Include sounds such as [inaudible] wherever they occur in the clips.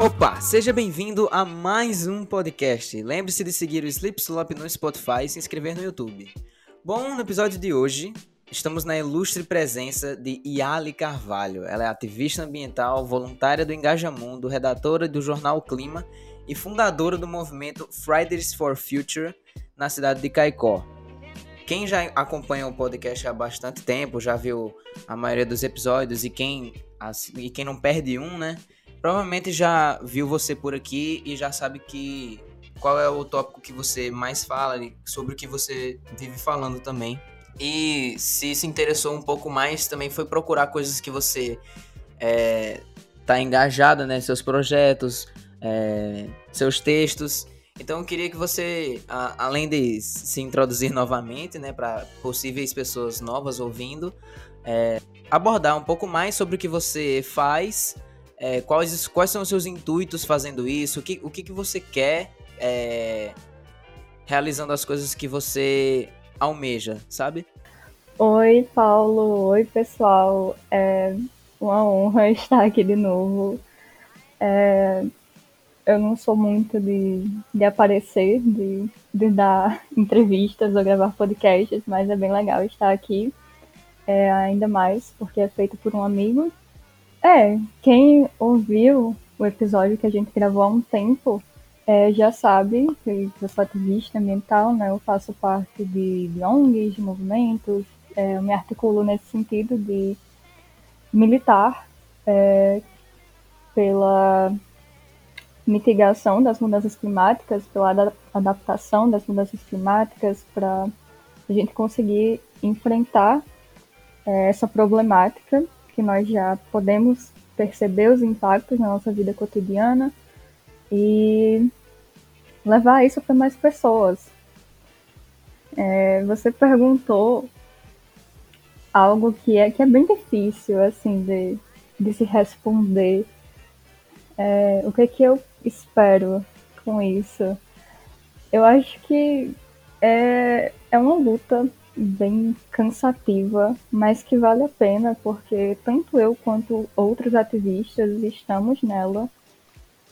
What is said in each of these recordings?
Opa, seja bem-vindo a mais um podcast. Lembre-se de seguir o Sleep Slop no Spotify e se inscrever no YouTube. Bom, no episódio de hoje, estamos na ilustre presença de Yali Carvalho. Ela é ativista ambiental, voluntária do Engajamundo, redatora do jornal Clima e fundadora do movimento Fridays for Future na cidade de Caicó. Quem já acompanha o podcast há bastante tempo, já viu a maioria dos episódios e quem, e quem não perde um, né? Provavelmente já viu você por aqui e já sabe que qual é o tópico que você mais fala, sobre o que você vive falando também. E se se interessou um pouco mais, também foi procurar coisas que você é, tá engajada, né? Seus projetos, é, seus textos. Então eu queria que você, a, além de se introduzir novamente, né, para possíveis pessoas novas ouvindo, é, abordar um pouco mais sobre o que você faz é, quais, quais são os seus intuitos fazendo isso? O que, o que, que você quer é, realizando as coisas que você almeja, sabe? Oi, Paulo. Oi, pessoal. É uma honra [laughs] estar aqui de novo. É, eu não sou muito de, de aparecer, de, de dar [laughs] entrevistas ou gravar podcasts, mas é bem legal estar aqui. É, ainda mais porque é feito por um amigo é, quem ouviu o episódio que a gente gravou há um tempo é, já sabe que eu sou ativista ambiental, né? Eu faço parte de, ONGs, de movimentos, é, eu me articulo nesse sentido de militar é, pela mitigação das mudanças climáticas, pela adaptação das mudanças climáticas, para a gente conseguir enfrentar é, essa problemática que nós já podemos perceber os impactos na nossa vida cotidiana e levar isso para mais pessoas. É, você perguntou algo que é, que é bem difícil assim de, de se responder. É, o que, é que eu espero com isso? Eu acho que é, é uma luta bem cansativa, mas que vale a pena porque tanto eu quanto outros ativistas estamos nela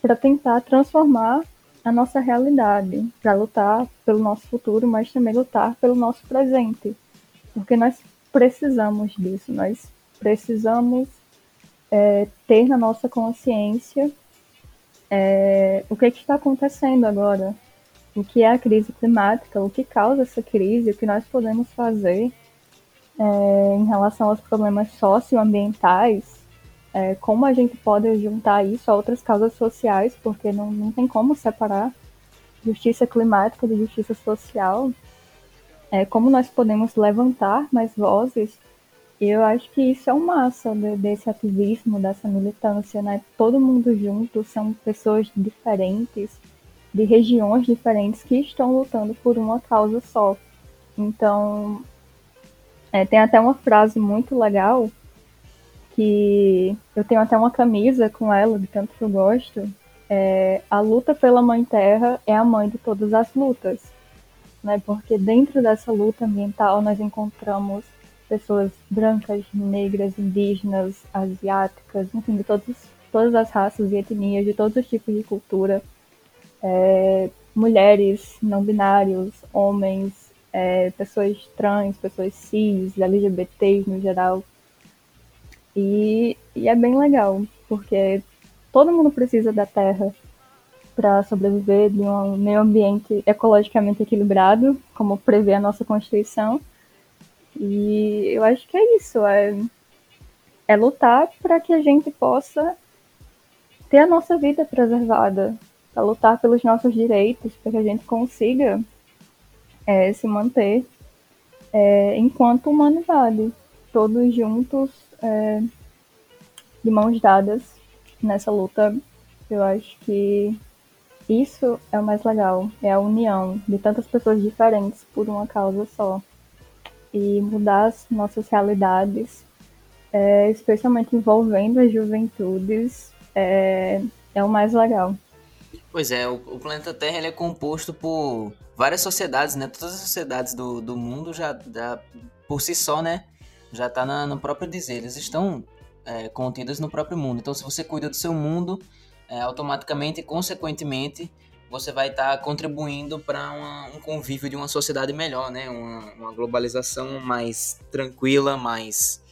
para tentar transformar a nossa realidade, para lutar pelo nosso futuro, mas também lutar pelo nosso presente, porque nós precisamos disso, nós precisamos é, ter na nossa consciência é, o que, é que está acontecendo agora, o que é a crise climática, o que causa essa crise, o que nós podemos fazer é, em relação aos problemas socioambientais, é, como a gente pode juntar isso a outras causas sociais, porque não, não tem como separar justiça climática de justiça social, é, como nós podemos levantar mais vozes. E eu acho que isso é o massa de, desse ativismo, dessa militância, né? Todo mundo junto, são pessoas diferentes, de regiões diferentes que estão lutando por uma causa só. Então, é, tem até uma frase muito legal que eu tenho até uma camisa com ela, de tanto que eu gosto. É, a luta pela Mãe Terra é a mãe de todas as lutas, né? Porque dentro dessa luta ambiental nós encontramos pessoas brancas, negras, indígenas, asiáticas, enfim, de todos, todas as raças e etnias, de todos os tipos de cultura é, mulheres não binários, homens, é, pessoas trans, pessoas cis, LGBTs no geral. E, e é bem legal, porque todo mundo precisa da terra para sobreviver de um meio ambiente ecologicamente equilibrado, como prevê a nossa Constituição. E eu acho que é isso, é, é lutar para que a gente possa ter a nossa vida preservada, lutar pelos nossos direitos, para que a gente consiga é, se manter é, enquanto humanidade, todos juntos, é, de mãos dadas nessa luta. Eu acho que isso é o mais legal, é a união de tantas pessoas diferentes por uma causa só. E mudar as nossas realidades, é, especialmente envolvendo as juventudes, é, é o mais legal. Pois é, o, o, planeta Terra é composto por várias sociedades, né? Todas as sociedades do, do mundo já, já por si só, né? Já está no próprio dizer, eles estão é, contidas no próprio mundo. Então, se você cuida do seu mundo, é, automaticamente e consequentemente você vai estar tá contribuindo para um convívio de uma sociedade melhor, né? Uma, uma, globalização mais tranquila, mais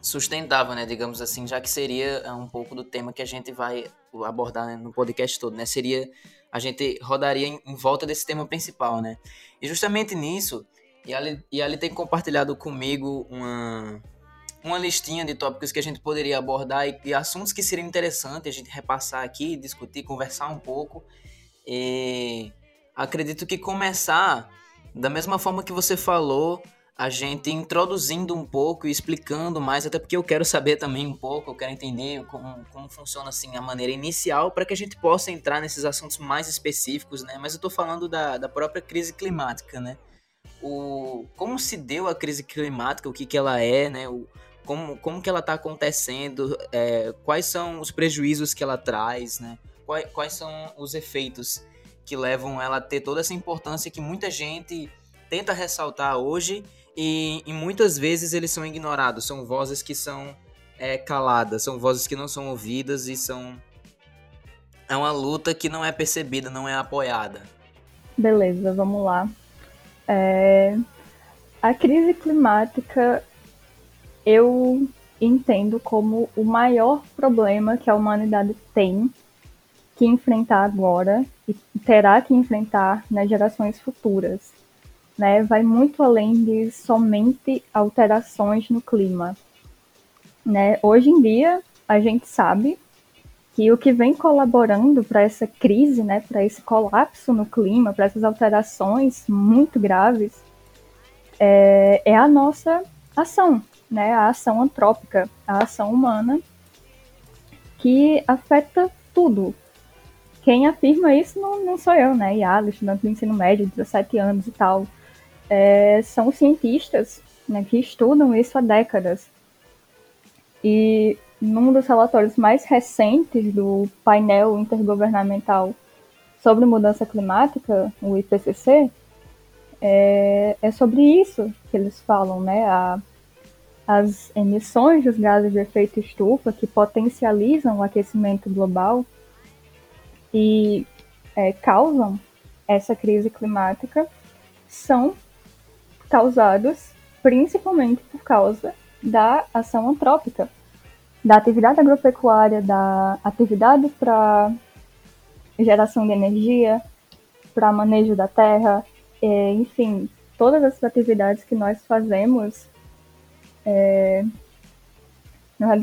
sustentável, né? Digamos assim, já que seria é, um pouco do tema que a gente vai abordar né, no podcast todo, né? Seria a gente rodaria em, em, volta desse tema principal, né? E justamente nisso, e ali, e tem compartilhado comigo uma uma listinha de tópicos que a gente poderia abordar e, e assuntos que seriam interessantes a gente repassar aqui, discutir, conversar um pouco. E acredito que começar da mesma forma que você falou, a gente introduzindo um pouco e explicando mais, até porque eu quero saber também um pouco, eu quero entender como, como funciona assim a maneira inicial para que a gente possa entrar nesses assuntos mais específicos, né? Mas eu estou falando da, da própria crise climática, né? O, como se deu a crise climática, o que, que ela é, né? O, como, como que ela está acontecendo, é, quais são os prejuízos que ela traz, né? Quais, quais são os efeitos que levam ela a ter toda essa importância que muita gente tenta ressaltar hoje e, e muitas vezes eles são ignorados, são vozes que são é, caladas, são vozes que não são ouvidas e são é uma luta que não é percebida, não é apoiada. Beleza, vamos lá. É... A crise climática eu entendo como o maior problema que a humanidade tem que enfrentar agora e terá que enfrentar nas gerações futuras. Né? Vai muito além de somente alterações no clima. Né? Hoje em dia, a gente sabe que o que vem colaborando para essa crise, né, para esse colapso no clima, para essas alterações muito graves, é, é a nossa ação, né, a ação antrópica, a ação humana, que afeta tudo. Quem afirma isso não, não sou eu, né? Yala, estudante do ensino médio, 17 anos e tal. É, são cientistas né, que estudam isso há décadas. E num dos relatórios mais recentes do painel intergovernamental sobre mudança climática, o IPCC, é, é sobre isso que eles falam, né? A as emissões dos gases de efeito estufa que potencializam o aquecimento global e é, causam essa crise climática são causados principalmente por causa da ação antrópica, da atividade agropecuária, da atividade para geração de energia, para manejo da terra, é, enfim, todas as atividades que nós fazemos é,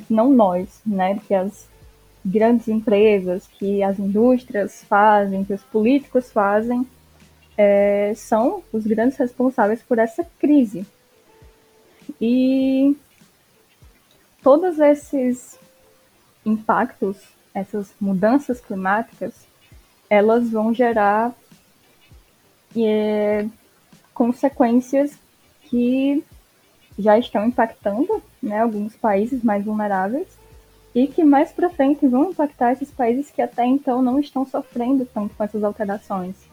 não nós, né, que as grandes empresas, que as indústrias fazem, que os políticos fazem, é, são os grandes responsáveis por essa crise. E todos esses impactos, essas mudanças climáticas, elas vão gerar é, consequências que já estão impactando né, alguns países mais vulneráveis e que mais para frente vão impactar esses países que até então não estão sofrendo tanto com essas alterações.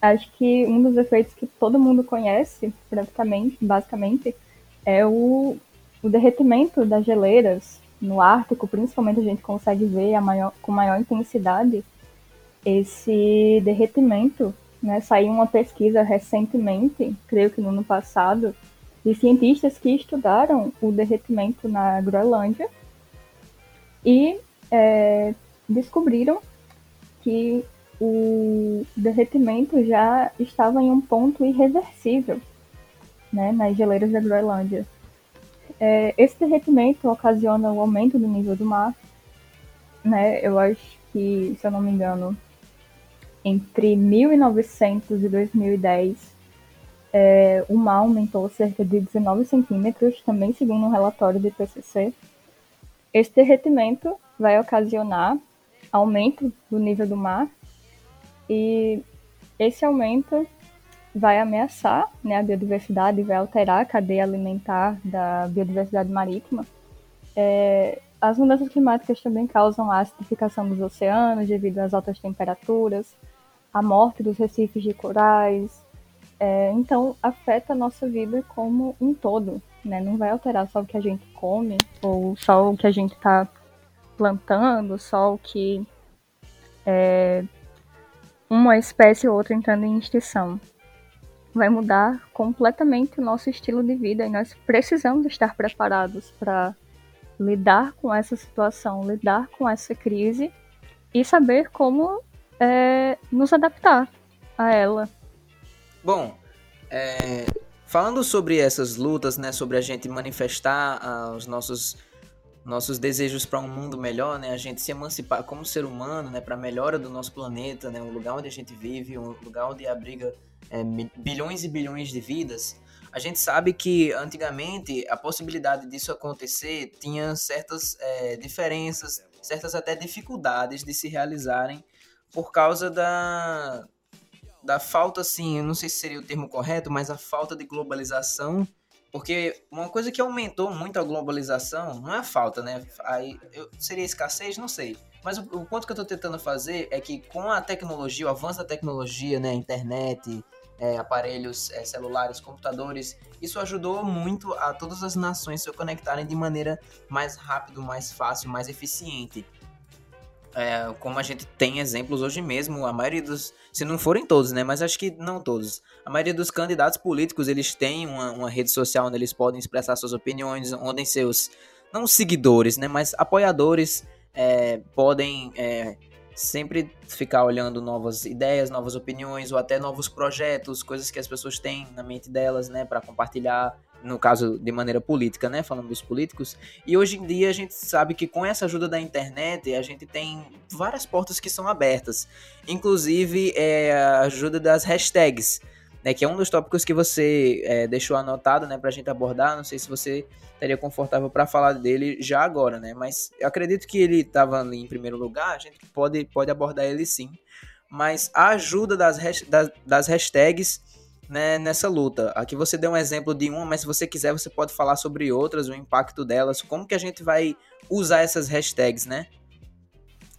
Acho que um dos efeitos que todo mundo conhece, praticamente, basicamente, é o, o derretimento das geleiras no Ártico, principalmente a gente consegue ver maior, com maior intensidade esse derretimento. Né? Saiu uma pesquisa recentemente, creio que no ano passado, de cientistas que estudaram o derretimento na Groenlândia e é, descobriram que o derretimento já estava em um ponto irreversível né, nas geleiras da Groenlândia. É, esse derretimento ocasiona o aumento do nível do mar. Né, eu acho que, se eu não me engano, entre 1900 e 2010 é, o mar aumentou cerca de 19 centímetros, também segundo um relatório do IPCC. Este derretimento vai ocasionar aumento do nível do mar e esse aumento vai ameaçar né, a biodiversidade, vai alterar a cadeia alimentar da biodiversidade marítima. É, as mudanças climáticas também causam a acidificação dos oceanos devido às altas temperaturas, a morte dos recifes de corais, é, então, afeta a nossa vida como um todo, né? Não vai alterar só o que a gente come ou só o que a gente está plantando, só o que é, uma espécie ou outra entrando em extinção. Vai mudar completamente o nosso estilo de vida e nós precisamos estar preparados para lidar com essa situação, lidar com essa crise e saber como é, nos adaptar a ela. Bom, é, falando sobre essas lutas, né, sobre a gente manifestar uh, os nossos nossos desejos para um mundo melhor, né, a gente se emancipar como ser humano, né, para a melhora do nosso planeta, né, um lugar onde a gente vive, um lugar onde abriga é, bilhões e bilhões de vidas. A gente sabe que antigamente a possibilidade disso acontecer tinha certas é, diferenças, certas até dificuldades de se realizarem por causa da da falta, assim, eu não sei se seria o termo correto, mas a falta de globalização. Porque uma coisa que aumentou muito a globalização não é a falta, né? Aí, eu, seria escassez? Não sei. Mas o, o ponto que eu estou tentando fazer é que com a tecnologia, o avanço da tecnologia, né? Internet, é, aparelhos é, celulares, computadores, isso ajudou muito a todas as nações se conectarem de maneira mais rápida, mais fácil, mais eficiente. É, como a gente tem exemplos hoje mesmo, a maioria dos, se não forem todos, né, mas acho que não todos, a maioria dos candidatos políticos, eles têm uma, uma rede social onde eles podem expressar suas opiniões, onde seus, não seguidores, né, mas apoiadores é, podem é, sempre ficar olhando novas ideias, novas opiniões, ou até novos projetos, coisas que as pessoas têm na mente delas, né, para compartilhar no caso de maneira política, né, falando dos políticos. E hoje em dia a gente sabe que com essa ajuda da internet a gente tem várias portas que são abertas, inclusive é, a ajuda das hashtags, né, que é um dos tópicos que você é, deixou anotado, né, para a gente abordar. Não sei se você estaria confortável para falar dele já agora, né, mas eu acredito que ele estava ali em primeiro lugar. A gente pode pode abordar ele sim, mas a ajuda das, das, das hashtags né, nessa luta. Aqui você deu um exemplo de uma, mas se você quiser você pode falar sobre outras, o impacto delas, como que a gente vai usar essas hashtags, né?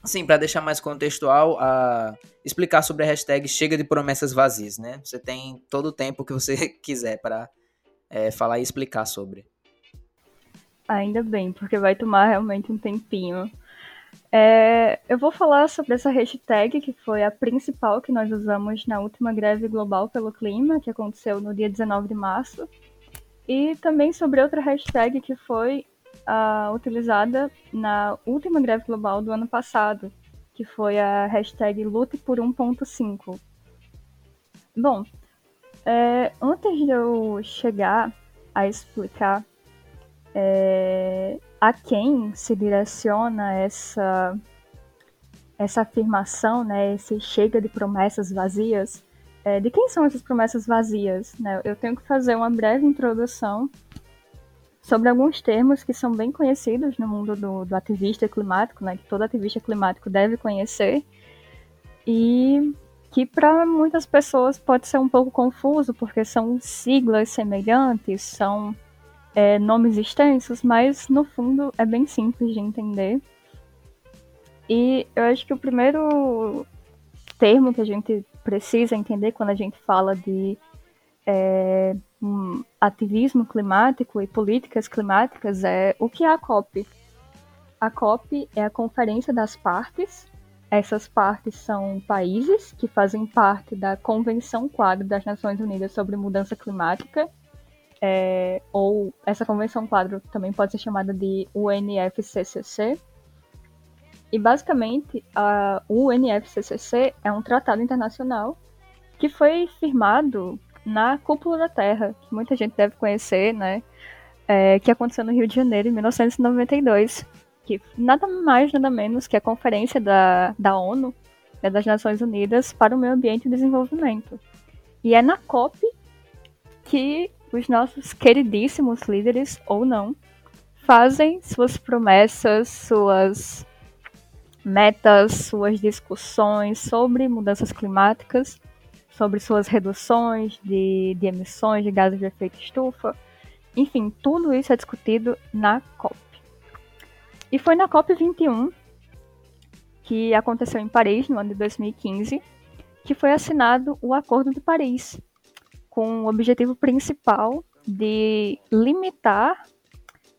Assim, para deixar mais contextual, a explicar sobre a hashtag chega de promessas vazias, né? Você tem todo o tempo que você [laughs] quiser para é, falar e explicar sobre. Ainda bem, porque vai tomar realmente um tempinho. É, eu vou falar sobre essa hashtag, que foi a principal que nós usamos na última greve global pelo clima, que aconteceu no dia 19 de março, e também sobre outra hashtag que foi uh, utilizada na última greve global do ano passado, que foi a hashtag Lute por 1.5. Bom, é, antes de eu chegar a explicar é, a quem se direciona essa essa afirmação, né, esse chega de promessas vazias, é, de quem são essas promessas vazias? Né? Eu tenho que fazer uma breve introdução sobre alguns termos que são bem conhecidos no mundo do, do ativista climático, né, que todo ativista climático deve conhecer, e que para muitas pessoas pode ser um pouco confuso, porque são siglas semelhantes, são é, nomes extensos, mas no fundo é bem simples de entender. E eu acho que o primeiro termo que a gente precisa entender quando a gente fala de é, um ativismo climático e políticas climáticas é o que é a COP. A COP é a Conferência das Partes. Essas partes são países que fazem parte da Convenção Quadro das Nações Unidas sobre Mudança Climática, é, ou essa convenção quadro também pode ser chamada de UNFCCC. E basicamente, a UNFCCC é um tratado internacional que foi firmado na Cúpula da Terra, que muita gente deve conhecer, né? É, que aconteceu no Rio de Janeiro em 1992, que nada mais, nada menos que a Conferência da, da ONU, né, das Nações Unidas para o Meio Ambiente e Desenvolvimento. E é na COP que os nossos queridíssimos líderes, ou não, fazem suas promessas, suas metas, suas discussões sobre mudanças climáticas, sobre suas reduções de, de emissões de gases de efeito estufa. Enfim, tudo isso é discutido na COP. E foi na COP 21, que aconteceu em Paris no ano de 2015, que foi assinado o Acordo de Paris, com o objetivo principal de limitar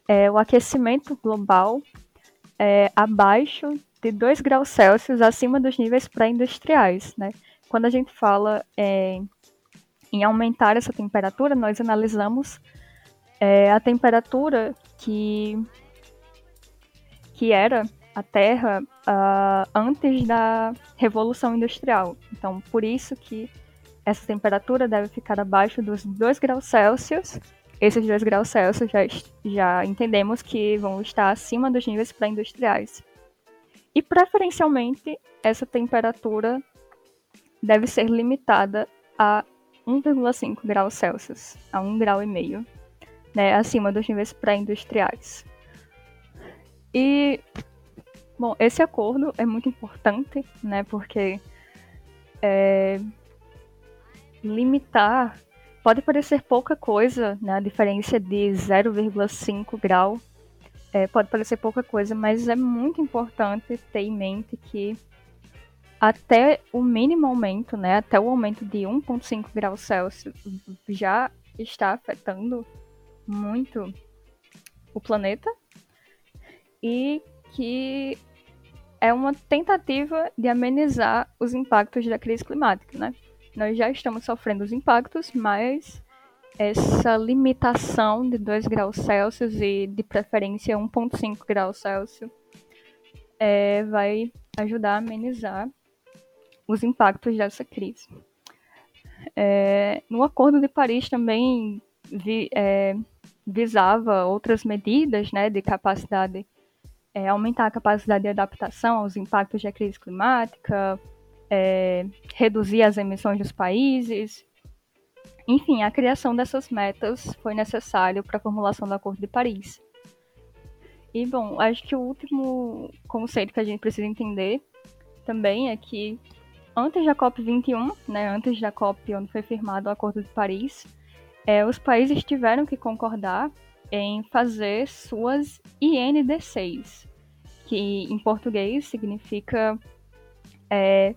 é, o aquecimento global é, abaixo de 2 graus Celsius acima dos níveis pré-industriais. Né? Quando a gente fala é, em aumentar essa temperatura, nós analisamos é, a temperatura que, que era a Terra uh, antes da Revolução Industrial. Então, por isso que essa temperatura deve ficar abaixo dos 2 graus Celsius. Esses 2 graus Celsius já, já entendemos que vão estar acima dos níveis pré-industriais. E, preferencialmente, essa temperatura deve ser limitada a 1,5 graus Celsius, a 1,5 grau, e meio, né, acima dos níveis pré-industriais. E Bom, esse acordo é muito importante, né? Porque é, limitar pode parecer pouca coisa, né? A diferença de 0,5 grau é, pode parecer pouca coisa, mas é muito importante ter em mente que até o mínimo aumento, né? Até o aumento de 1,5 graus Celsius já está afetando muito o planeta e que é uma tentativa de amenizar os impactos da crise climática, né? Nós já estamos sofrendo os impactos, mas essa limitação de 2 graus Celsius e de preferência 1,5 graus Celsius é, vai ajudar a amenizar os impactos dessa crise. É, no Acordo de Paris também vi, é, visava outras medidas né, de capacidade é, aumentar a capacidade de adaptação aos impactos da crise climática, é, reduzir as emissões dos países. Enfim, a criação dessas metas foi necessário para a formulação do Acordo de Paris. E, bom, acho que o último conceito que a gente precisa entender também é que antes da COP21, né, antes da COP onde foi firmado o Acordo de Paris, é, os países tiveram que concordar em fazer suas IND6, que em português significa é,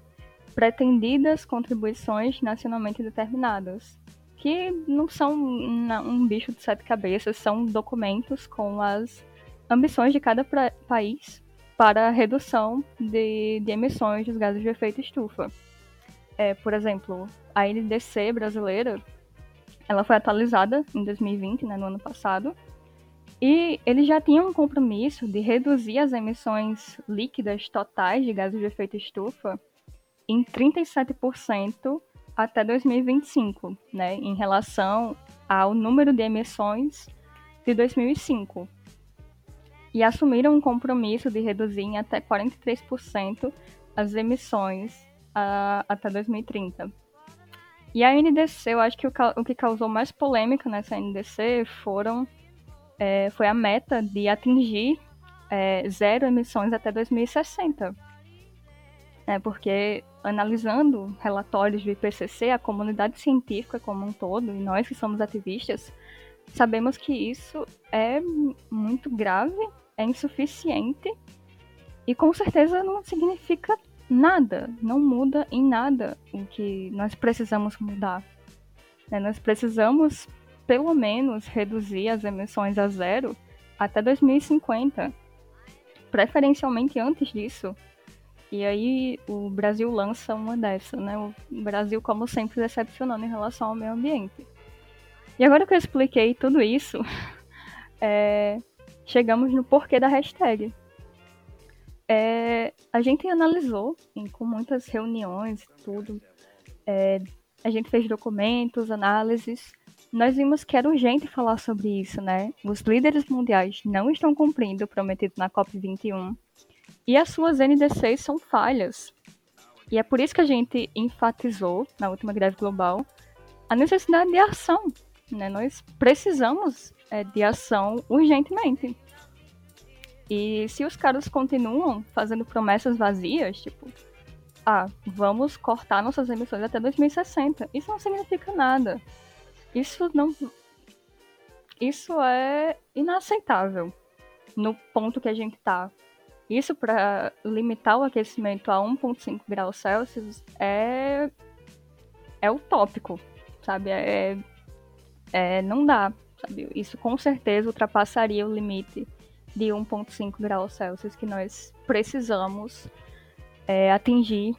pretendidas contribuições nacionalmente determinadas, que não são um bicho de sete cabeças, são documentos com as ambições de cada país para a redução de, de emissões dos gases de efeito estufa. É, por exemplo, a NDC brasileira ela foi atualizada em 2020, né, no ano passado, e eles já tinham um compromisso de reduzir as emissões líquidas totais de gases de efeito estufa em 37% até 2025, né, em relação ao número de emissões de 2005. E assumiram um compromisso de reduzir em até 43% as emissões uh, até 2030. E a NDC, eu acho que o, o que causou mais polêmica nessa NDC foram, é, foi a meta de atingir é, zero emissões até 2060. É, porque analisando relatórios do IPCC, a comunidade científica como um todo, e nós que somos ativistas, sabemos que isso é muito grave, é insuficiente e com certeza não significa nada, não muda em nada o que nós precisamos mudar. Né? Nós precisamos, pelo menos, reduzir as emissões a zero até 2050, preferencialmente antes disso. E aí o Brasil lança uma dessa, né? O Brasil, como sempre, decepcionando em relação ao meio ambiente. E agora que eu expliquei tudo isso, [laughs] é, chegamos no porquê da hashtag. É, a gente analisou em, com muitas reuniões, tudo. É, a gente fez documentos, análises. Nós vimos que era urgente falar sobre isso, né? Os líderes mundiais não estão cumprindo o prometido na COP21 e as suas NDCs são falhas. E é por isso que a gente enfatizou na última greve global a necessidade de ação. Né? Nós precisamos é, de ação urgentemente. E se os caras continuam fazendo promessas vazias, tipo, ah, vamos cortar nossas emissões até 2060, isso não significa nada. Isso não. Isso é inaceitável no ponto que a gente tá. Isso para limitar o aquecimento a 1,5 graus Celsius é. é utópico, sabe? É, é, não dá, sabe? Isso com certeza ultrapassaria o limite de 1,5 graus Celsius que nós precisamos é, atingir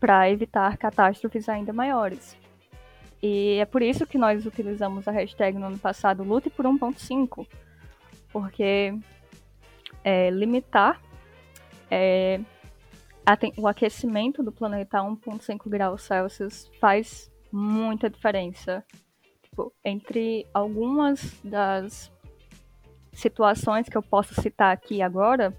para evitar catástrofes ainda maiores. E é por isso que nós utilizamos a hashtag no ano passado Lute por 1.5, porque é, limitar é, o aquecimento do planeta a 1.5 graus Celsius faz muita diferença. Tipo, entre algumas das situações que eu posso citar aqui agora,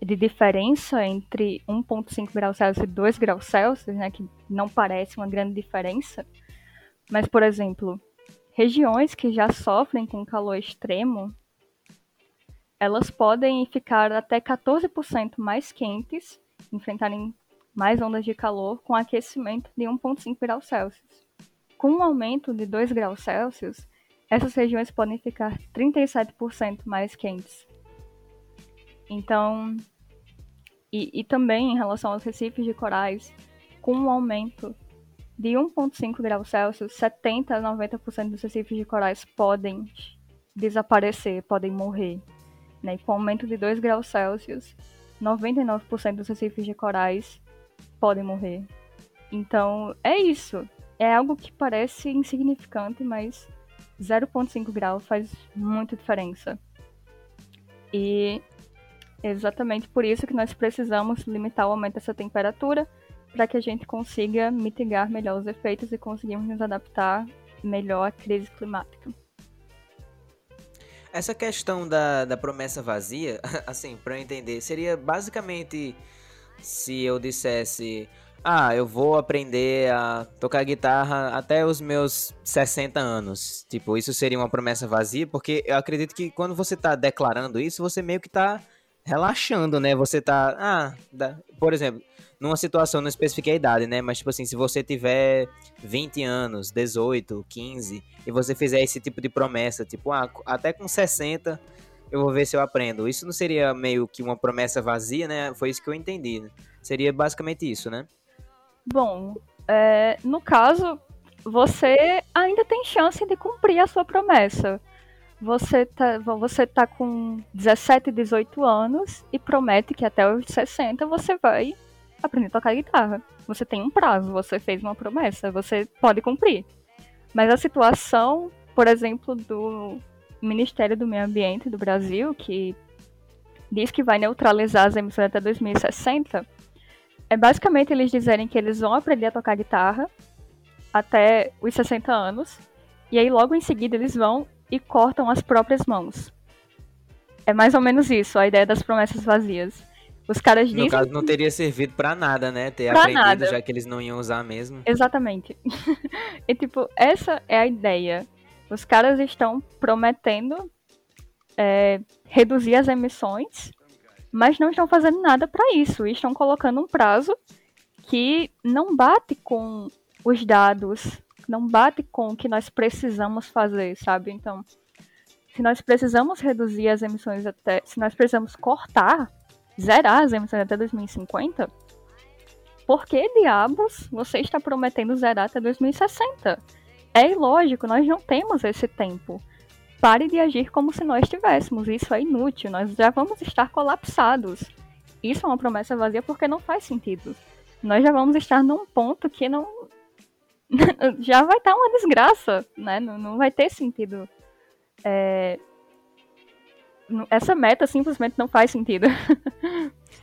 de diferença entre 1,5 graus Celsius e 2 graus Celsius, né, que não parece uma grande diferença, mas, por exemplo, regiões que já sofrem com calor extremo, elas podem ficar até 14% mais quentes, enfrentarem mais ondas de calor com aquecimento de 1,5 graus Celsius. Com um aumento de 2 graus Celsius, essas regiões podem ficar 37% mais quentes. Então, e, e, também em relação aos recifes de corais, com um aumento de 1,5 graus Celsius, 70 a 90% dos recifes de corais podem desaparecer, podem morrer. Né? E com aumento de 2 graus Celsius, 99% dos recifes de corais podem morrer. Então, é isso. É algo que parece insignificante, mas 0,5 grau faz muita diferença. E exatamente por isso que nós precisamos limitar o aumento dessa temperatura para que a gente consiga mitigar melhor os efeitos e conseguirmos nos adaptar melhor à crise climática. Essa questão da, da promessa vazia, [laughs] assim, para entender, seria basicamente se eu dissesse ah, eu vou aprender a tocar guitarra até os meus 60 anos. Tipo, isso seria uma promessa vazia, porque eu acredito que quando você tá declarando isso, você meio que tá relaxando, né? Você tá. Ah, por exemplo, numa situação, não especifiquei a idade, né? Mas, tipo assim, se você tiver 20 anos, 18, 15, e você fizer esse tipo de promessa, tipo, ah, até com 60 eu vou ver se eu aprendo. Isso não seria meio que uma promessa vazia, né? Foi isso que eu entendi. Né? Seria basicamente isso, né? Bom, é, no caso, você ainda tem chance de cumprir a sua promessa. Você tá, você tá com 17, 18 anos e promete que até os 60 você vai aprender a tocar guitarra. Você tem um prazo, você fez uma promessa, você pode cumprir. Mas a situação, por exemplo, do Ministério do Meio Ambiente do Brasil, que diz que vai neutralizar as emissões até 2060, é basicamente eles dizerem que eles vão aprender a tocar guitarra até os 60 anos, e aí logo em seguida eles vão e cortam as próprias mãos. É mais ou menos isso, a ideia das promessas vazias. Os caras dizem. No caso, não teria servido para nada, né? Ter pra aprendido, nada. já que eles não iam usar mesmo. Exatamente. [laughs] e, tipo, essa é a ideia. Os caras estão prometendo é, reduzir as emissões mas não estão fazendo nada para isso. E estão colocando um prazo que não bate com os dados, não bate com o que nós precisamos fazer, sabe? Então, se nós precisamos reduzir as emissões até. Se nós precisamos cortar, zerar as emissões até 2050, por que diabos você está prometendo zerar até 2060? É ilógico, nós não temos esse tempo pare de agir como se nós tivéssemos. Isso é inútil, nós já vamos estar colapsados. Isso é uma promessa vazia porque não faz sentido. Nós já vamos estar num ponto que não. [laughs] já vai estar uma desgraça, né? Não, não vai ter sentido. É... Essa meta simplesmente não faz sentido.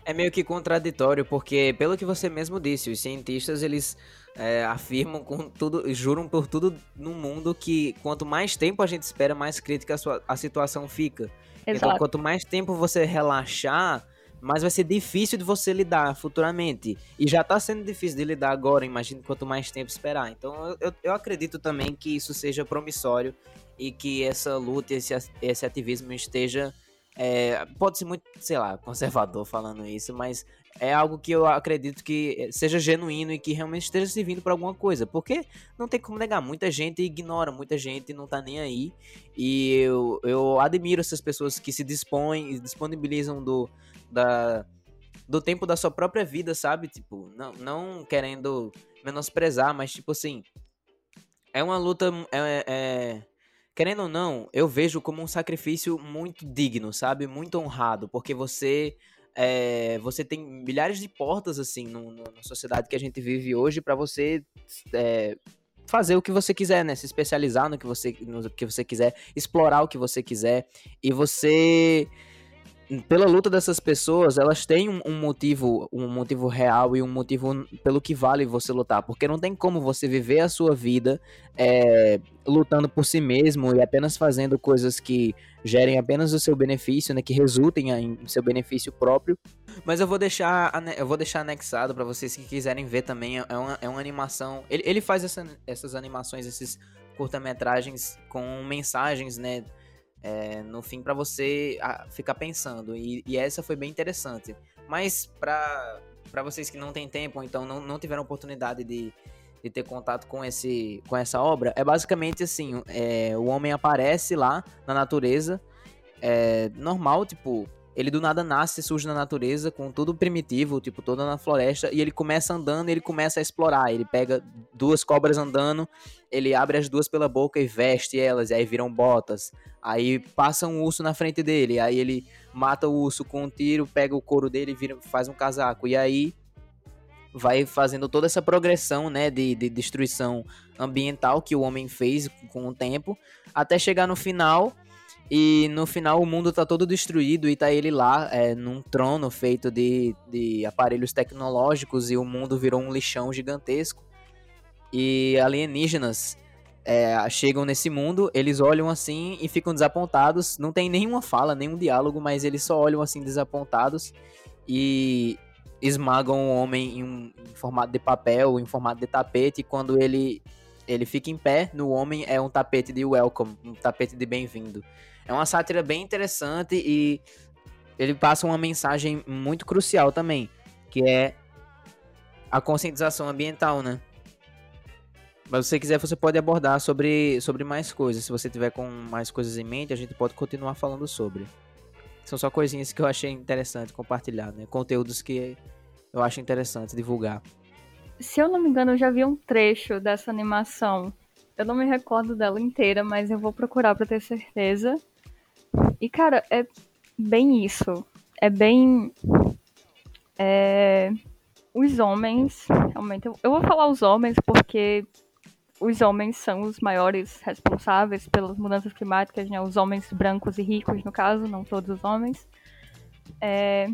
é meio que contraditório, porque, pelo que você mesmo disse, os cientistas eles é, afirmam com tudo, juram por tudo no mundo que quanto mais tempo a gente espera, mais crítica a, sua, a situação fica. Então, Exato. Então, quanto mais tempo você relaxar, mais vai ser difícil de você lidar futuramente. E já tá sendo difícil de lidar agora, imagine quanto mais tempo esperar. Então, eu, eu acredito também que isso seja promissório e que essa luta, esse, esse ativismo esteja é, pode ser muito, sei lá, conservador falando isso, mas é algo que eu acredito que seja genuíno e que realmente esteja servindo para alguma coisa. Porque não tem como negar, muita gente ignora, muita gente não tá nem aí. E eu, eu admiro essas pessoas que se dispõem e disponibilizam do, da, do tempo da sua própria vida, sabe? Tipo, não, não querendo menosprezar, mas tipo assim. É uma luta. É, é, querendo ou não, eu vejo como um sacrifício muito digno, sabe? Muito honrado, porque você é, você tem milhares de portas assim no, no, na sociedade que a gente vive hoje para você é, fazer o que você quiser, né? Se especializar no que você no que você quiser, explorar o que você quiser e você pela luta dessas pessoas, elas têm um, um, motivo, um motivo real e um motivo pelo que vale você lutar, porque não tem como você viver a sua vida é, lutando por si mesmo e apenas fazendo coisas que gerem apenas o seu benefício, né, que resultem em seu benefício próprio. Mas eu vou deixar, eu vou deixar anexado para vocês que quiserem ver também. É uma, é uma animação. Ele, ele faz essa, essas animações, esses curta-metragens com mensagens, né? É, no fim para você ficar pensando. E, e, essa foi bem interessante. Mas para vocês que não têm tempo, ou então não, não tiveram oportunidade de, de ter contato com, esse, com essa obra, é basicamente assim: é, o homem aparece lá na natureza, é, normal, tipo, ele do nada nasce, surge na natureza, com tudo primitivo, tipo, toda na floresta, e ele começa andando, ele começa a explorar. Ele pega duas cobras andando, ele abre as duas pela boca e veste elas, e aí viram botas. Aí passa um urso na frente dele, aí ele mata o urso com um tiro, pega o couro dele e vira, faz um casaco. E aí vai fazendo toda essa progressão, né, de, de destruição ambiental que o homem fez com o tempo, até chegar no final e no final o mundo tá todo destruído e tá ele lá é, num trono feito de, de aparelhos tecnológicos e o mundo virou um lixão gigantesco. E alienígenas é, chegam nesse mundo, eles olham assim e ficam desapontados. Não tem nenhuma fala, nenhum diálogo, mas eles só olham assim desapontados e esmagam o homem em, um, em formato de papel, em formato de tapete. E quando ele ele fica em pé, no homem é um tapete de welcome, um tapete de bem-vindo. É uma sátira bem interessante e ele passa uma mensagem muito crucial também, que é a conscientização ambiental, né? Mas se você quiser, você pode abordar sobre, sobre mais coisas. Se você tiver com mais coisas em mente, a gente pode continuar falando sobre. São só coisinhas que eu achei interessante compartilhar, né? Conteúdos que eu acho interessante divulgar. Se eu não me engano, eu já vi um trecho dessa animação. Eu não me recordo dela inteira, mas eu vou procurar para ter certeza. E, cara, é bem isso. É bem. É... Os homens, realmente. Eu vou falar os homens porque os homens são os maiores responsáveis pelas mudanças climáticas, né? Os homens brancos e ricos, no caso, não todos os homens. É...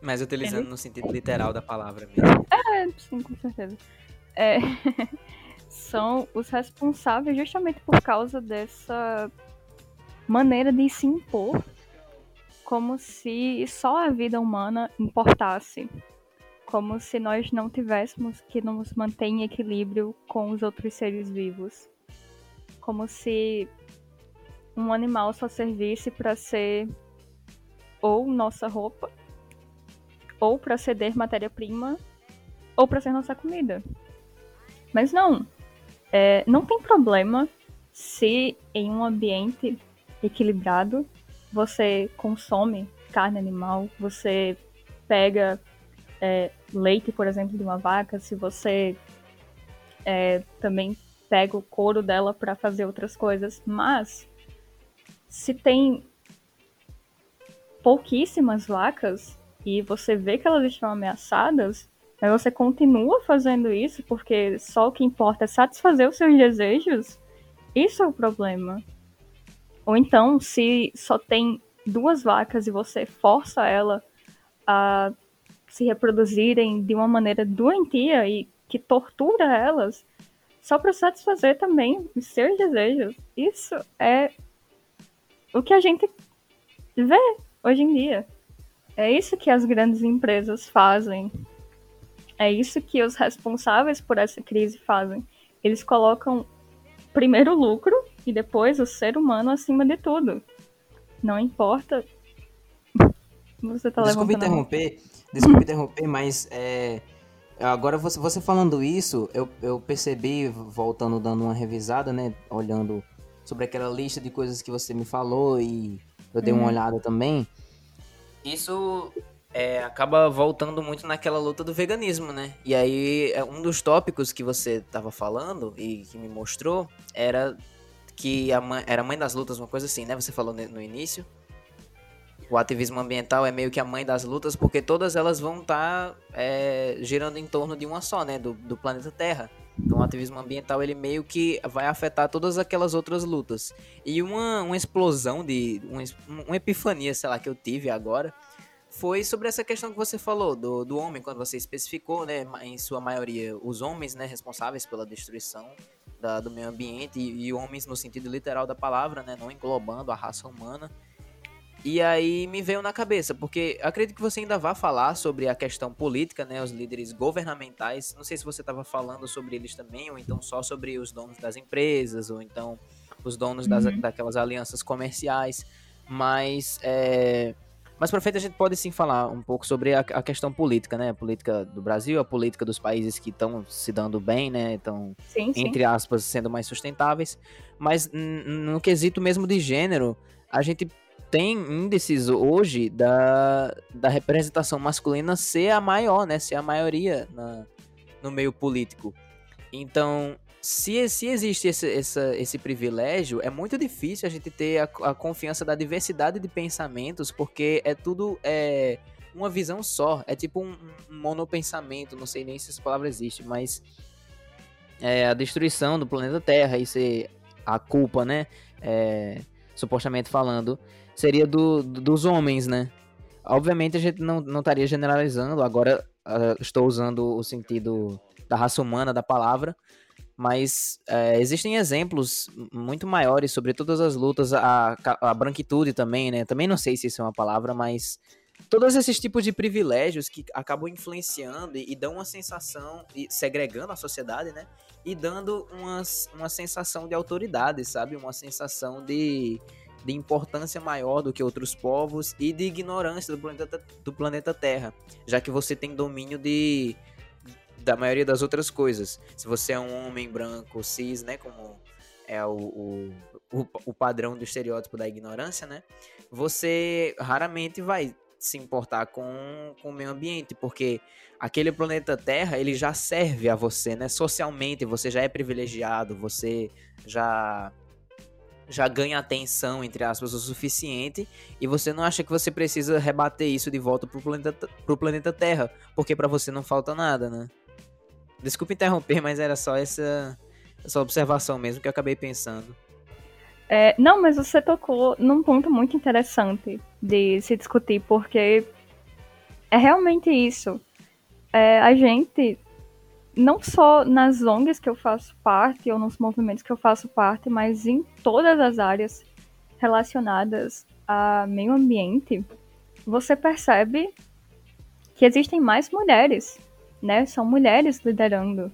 Mas utilizando Ele... no sentido literal da palavra mesmo. É, sim, com certeza. É... [laughs] são os responsáveis justamente por causa dessa maneira de se impor como se só a vida humana importasse, como se nós não tivéssemos que nos manter em equilíbrio com os outros seres vivos, como se um animal só servisse para ser ou nossa roupa, ou para ceder matéria-prima, ou para ser nossa comida. Mas não, é, não tem problema se em um ambiente equilibrado. Você consome carne animal, você pega é, leite, por exemplo, de uma vaca, se você é, também pega o couro dela para fazer outras coisas, mas se tem pouquíssimas vacas e você vê que elas estão ameaçadas, mas você continua fazendo isso porque só o que importa é satisfazer os seus desejos, isso é o problema. Ou então, se só tem duas vacas e você força ela a se reproduzirem de uma maneira doentia e que tortura elas, só para satisfazer também os seus desejos. Isso é o que a gente vê hoje em dia. É isso que as grandes empresas fazem. É isso que os responsáveis por essa crise fazem. Eles colocam primeiro lucro e depois o ser humano acima de tudo. Não importa. Você tá desculpe interromper, desculpe [laughs] interromper, mas é, agora você, você falando isso, eu, eu percebi, voltando, dando uma revisada, né? Olhando sobre aquela lista de coisas que você me falou e eu dei uma uhum. olhada também. Isso é, acaba voltando muito naquela luta do veganismo, né? E aí, é, um dos tópicos que você estava falando e que me mostrou era que mãe, era mãe das lutas, uma coisa assim, né? Você falou no início. O ativismo ambiental é meio que a mãe das lutas, porque todas elas vão estar tá, é, girando em torno de uma só, né? Do, do planeta Terra. Então, o ativismo ambiental ele meio que vai afetar todas aquelas outras lutas. E uma, uma explosão de. Uma, uma epifania, sei lá, que eu tive agora foi sobre essa questão que você falou do, do homem, quando você especificou, né, em sua maioria, os homens, né, responsáveis pela destruição da, do meio ambiente e, e, homens no sentido literal da palavra, né, não englobando a raça humana. E aí me veio na cabeça, porque acredito que você ainda vai falar sobre a questão política, né, os líderes governamentais. Não sei se você estava falando sobre eles também, ou então só sobre os donos das empresas, ou então os donos das, uhum. daquelas alianças comerciais. Mas, é, mas para frente a gente pode sim falar um pouco sobre a, a, questão política, né? A política do Brasil, a política dos países que estão se dando bem, né? Estão, entre aspas, sendo mais sustentáveis. Mas no quesito mesmo de gênero, a gente tem índices hoje da, da representação masculina ser a maior, né? Ser a maioria na, no meio político. Então, se, se existe esse, essa, esse privilégio, é muito difícil a gente ter a, a, confiança da diversidade de pensamentos, porque é tudo é, uma visão só. É tipo um, um monopensamento, não sei nem se essa palavra existe, mas é, a destruição do planeta Terra, isso é a culpa, né? É, supostamente falando, seria do, do, dos homens, né? Obviamente a gente não, não estaria generalizando, agora uh, estou usando o sentido da raça humana da palavra, mas é, existem exemplos muito maiores sobre todas as lutas, a, a branquitude também, né? Também não sei se isso é uma palavra, mas todos esses tipos de privilégios que acabam influenciando e, e dão uma sensação, e segregando a sociedade, né? E dando umas, uma sensação de autoridade, sabe? Uma sensação de, de importância maior do que outros povos e de ignorância do planeta, do planeta Terra, já que você tem domínio de da maioria das outras coisas. Se você é um homem branco, cis, né, como é o, o, o, o padrão do estereótipo da ignorância, né, você raramente vai se importar com, com o meio ambiente, porque aquele planeta Terra, ele já serve a você, né? Socialmente, você já é privilegiado, você já já ganha atenção, entre aspas, o suficiente, e você não acha que você precisa rebater isso de volta pro planeta, pro planeta Terra, porque para você não falta nada, né? Desculpa interromper, mas era só essa, essa observação mesmo que eu acabei pensando. É, não, mas você tocou num ponto muito interessante de se discutir, porque é realmente isso. É, a gente, não só nas ONGs que eu faço parte, ou nos movimentos que eu faço parte, mas em todas as áreas relacionadas a meio ambiente, você percebe que existem mais mulheres, né? São mulheres liderando.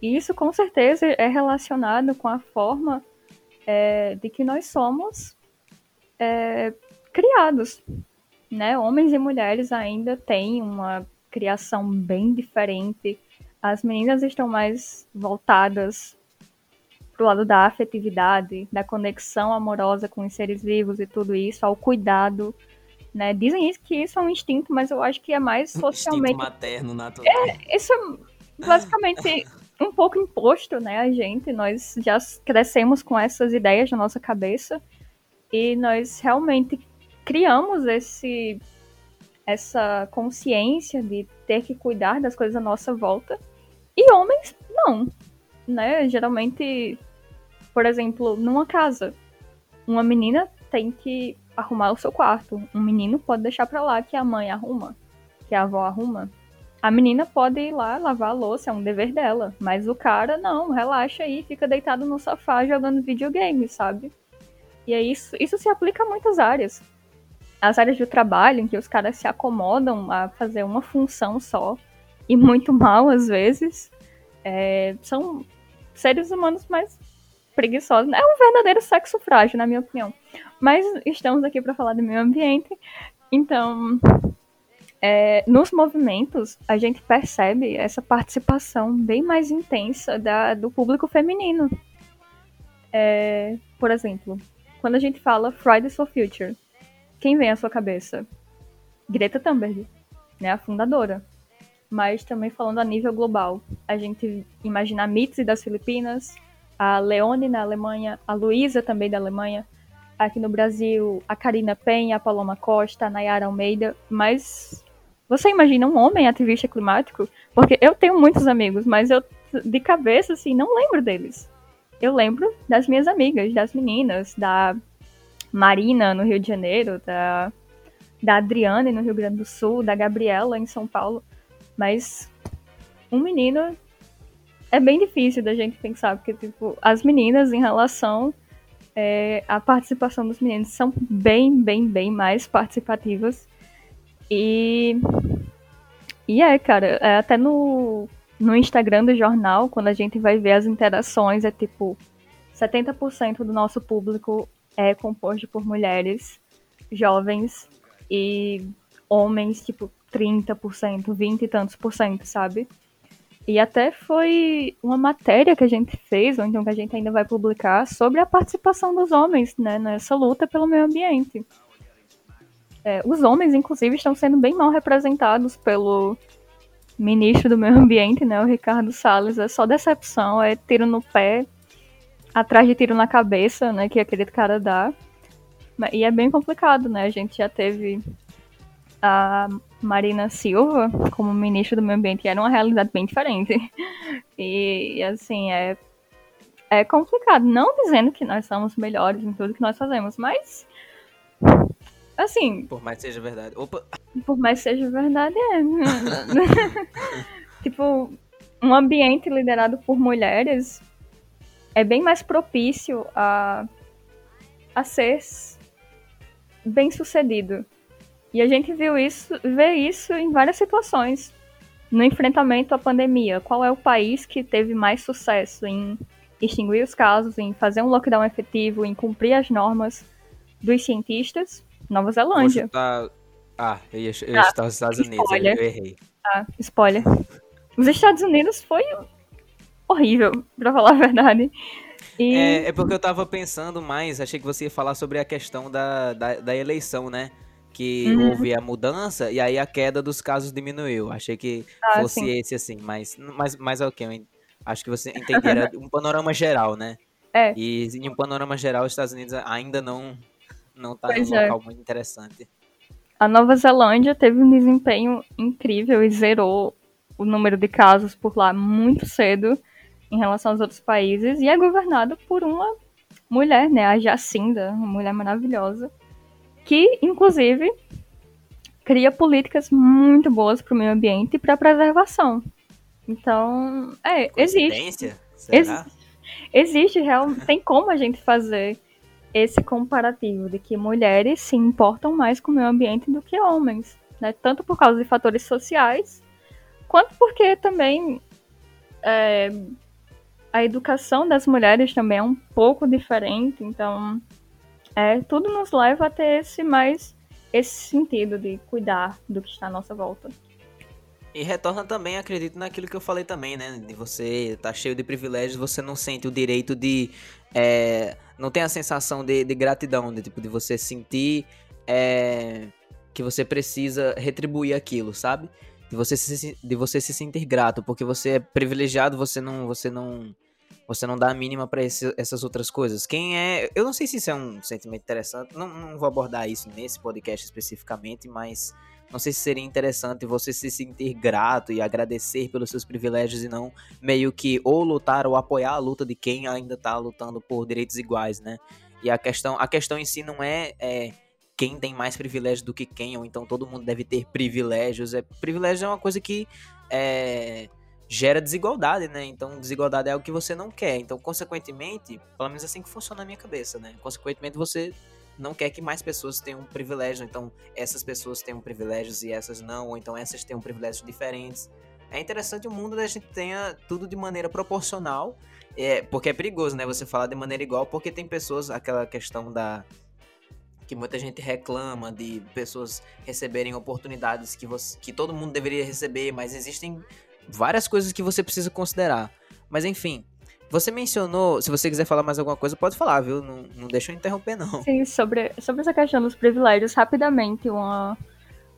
E isso com certeza é relacionado com a forma é, de que nós somos é, criados. Né? Homens e mulheres ainda têm uma criação bem diferente. As meninas estão mais voltadas para o lado da afetividade, da conexão amorosa com os seres vivos e tudo isso, ao cuidado. Né? Dizem que isso é um instinto, mas eu acho que é mais socialmente. Instinto materno, natural. É, isso é basicamente um pouco imposto, né, a gente. Nós já crescemos com essas ideias na nossa cabeça e nós realmente criamos esse essa consciência de ter que cuidar das coisas à nossa volta. E homens não, né? Geralmente, por exemplo, numa casa, uma menina tem que arrumar o seu quarto. Um menino pode deixar para lá que a mãe arruma, que a avó arruma. A menina pode ir lá lavar a louça, é um dever dela. Mas o cara, não, relaxa aí, fica deitado no sofá jogando videogame, sabe? E é isso, isso se aplica a muitas áreas. As áreas de trabalho, em que os caras se acomodam a fazer uma função só, e muito [laughs] mal às vezes, é, são seres humanos mais preguiçosos. É um verdadeiro sexo frágil, na minha opinião. Mas estamos aqui para falar do meio ambiente, então é, nos movimentos, a gente percebe essa participação bem mais intensa da, do público feminino. É, por exemplo, quando a gente fala Fridays for Future, quem vem à sua cabeça? Greta Thunberg, né, a fundadora. Mas também falando a nível global, a gente imagina a Mitzi das Filipinas, a Leone na Alemanha, a Luísa também da Alemanha, aqui no Brasil, a Karina Penha, a Paloma Costa, a Nayara Almeida, mas você imagina um homem ativista climático? Porque eu tenho muitos amigos, mas eu de cabeça assim não lembro deles. Eu lembro das minhas amigas, das meninas, da Marina no Rio de Janeiro, da da Adriane no Rio Grande do Sul, da Gabriela em São Paulo, mas um menino é bem difícil da gente pensar, porque tipo, as meninas em relação é, a participação dos meninos são bem, bem, bem mais participativas. E. E é, cara, é, até no, no Instagram do jornal, quando a gente vai ver as interações, é tipo: 70% do nosso público é composto por mulheres jovens e homens, tipo, 30%, 20 e tantos por cento, sabe? E até foi uma matéria que a gente fez, ou então que a gente ainda vai publicar, sobre a participação dos homens né, nessa luta pelo meio ambiente. É, os homens, inclusive, estão sendo bem mal representados pelo ministro do meio ambiente, né, o Ricardo Salles. É só decepção, é tiro no pé, atrás de tiro na cabeça, né, que aquele cara dá. E é bem complicado, né? A gente já teve a Marina Silva como ministra do Meio Ambiente era uma realidade bem diferente. E, assim, é, é complicado. Não dizendo que nós somos melhores em tudo que nós fazemos, mas. Assim. Por mais seja verdade. Opa! Por mais seja verdade, é. [laughs] tipo, um ambiente liderado por mulheres é bem mais propício a, a ser bem sucedido. E a gente viu isso, vê isso em várias situações. No enfrentamento à pandemia, qual é o país que teve mais sucesso em extinguir os casos, em fazer um lockdown efetivo, em cumprir as normas dos cientistas? Nova Zelândia. Tá... Ah, eu ia, eu ia ah, os Estados Unidos, spoiler. eu errei. Ah, spoiler. Os Estados Unidos foi horrível, pra falar a verdade. E... É, é, porque eu tava pensando mais, achei que você ia falar sobre a questão da, da, da eleição, né? Que uhum. houve a mudança e aí a queda dos casos diminuiu. Achei que ah, fosse sim. esse assim, mas, mas, mas ok, eu acho que você entenderia um panorama geral, né? É. E em um panorama geral, os Estados Unidos ainda não não tá pois num é. local muito interessante. A Nova Zelândia teve um desempenho incrível e zerou o número de casos por lá muito cedo em relação aos outros países e é governado por uma mulher, né, a Jacinda, uma mulher maravilhosa que, inclusive, cria políticas muito boas para o meio ambiente e para a preservação. Então, é, existe. Será? Ex existe, real, tem como a gente fazer esse comparativo de que mulheres se importam mais com o meio ambiente do que homens, né? Tanto por causa de fatores sociais, quanto porque também é, a educação das mulheres também é um pouco diferente, então é, tudo nos leva a ter esse mais esse sentido de cuidar do que está à nossa volta. E retorna também, acredito, naquilo que eu falei também, né? De você tá cheio de privilégios, você não sente o direito de. É, não tem a sensação de, de, gratidão, de tipo, de você sentir é, que você precisa retribuir aquilo, sabe? De você, se, de você se sentir grato, porque você é privilegiado, você não. Você não você não dá a mínima para essas outras coisas. Quem é. Eu não sei se isso é um sentimento interessante, não, não vou abordar isso nesse podcast especificamente, mas não sei se seria interessante você se sentir grato e agradecer pelos seus privilégios e não meio que ou lutar ou apoiar a luta de quem ainda tá lutando por direitos iguais, né? E a questão, a questão em si não é, é quem tem mais privilégios do que quem, ou então todo mundo deve ter privilégios. É, privilégio é uma coisa que é, gera desigualdade, né? Então, desigualdade é algo que você não quer. Então, consequentemente, pelo menos assim que funciona na minha cabeça, né? Consequentemente, você não quer que mais pessoas tenham privilégio. Então, essas pessoas tenham privilégios e essas não, ou então essas tenham privilégios diferentes. É interessante o mundo da gente tenha tudo de maneira proporcional, é, porque é perigoso, né? Você falar de maneira igual, porque tem pessoas, aquela questão da que muita gente reclama de pessoas receberem oportunidades que, você, que todo mundo deveria receber, mas existem várias coisas que você precisa considerar. Mas enfim, você mencionou, se você quiser falar mais alguma coisa, pode falar, viu? Não, não deixa eu interromper, não. Sim, sobre, sobre essa questão dos privilégios, rapidamente, uma,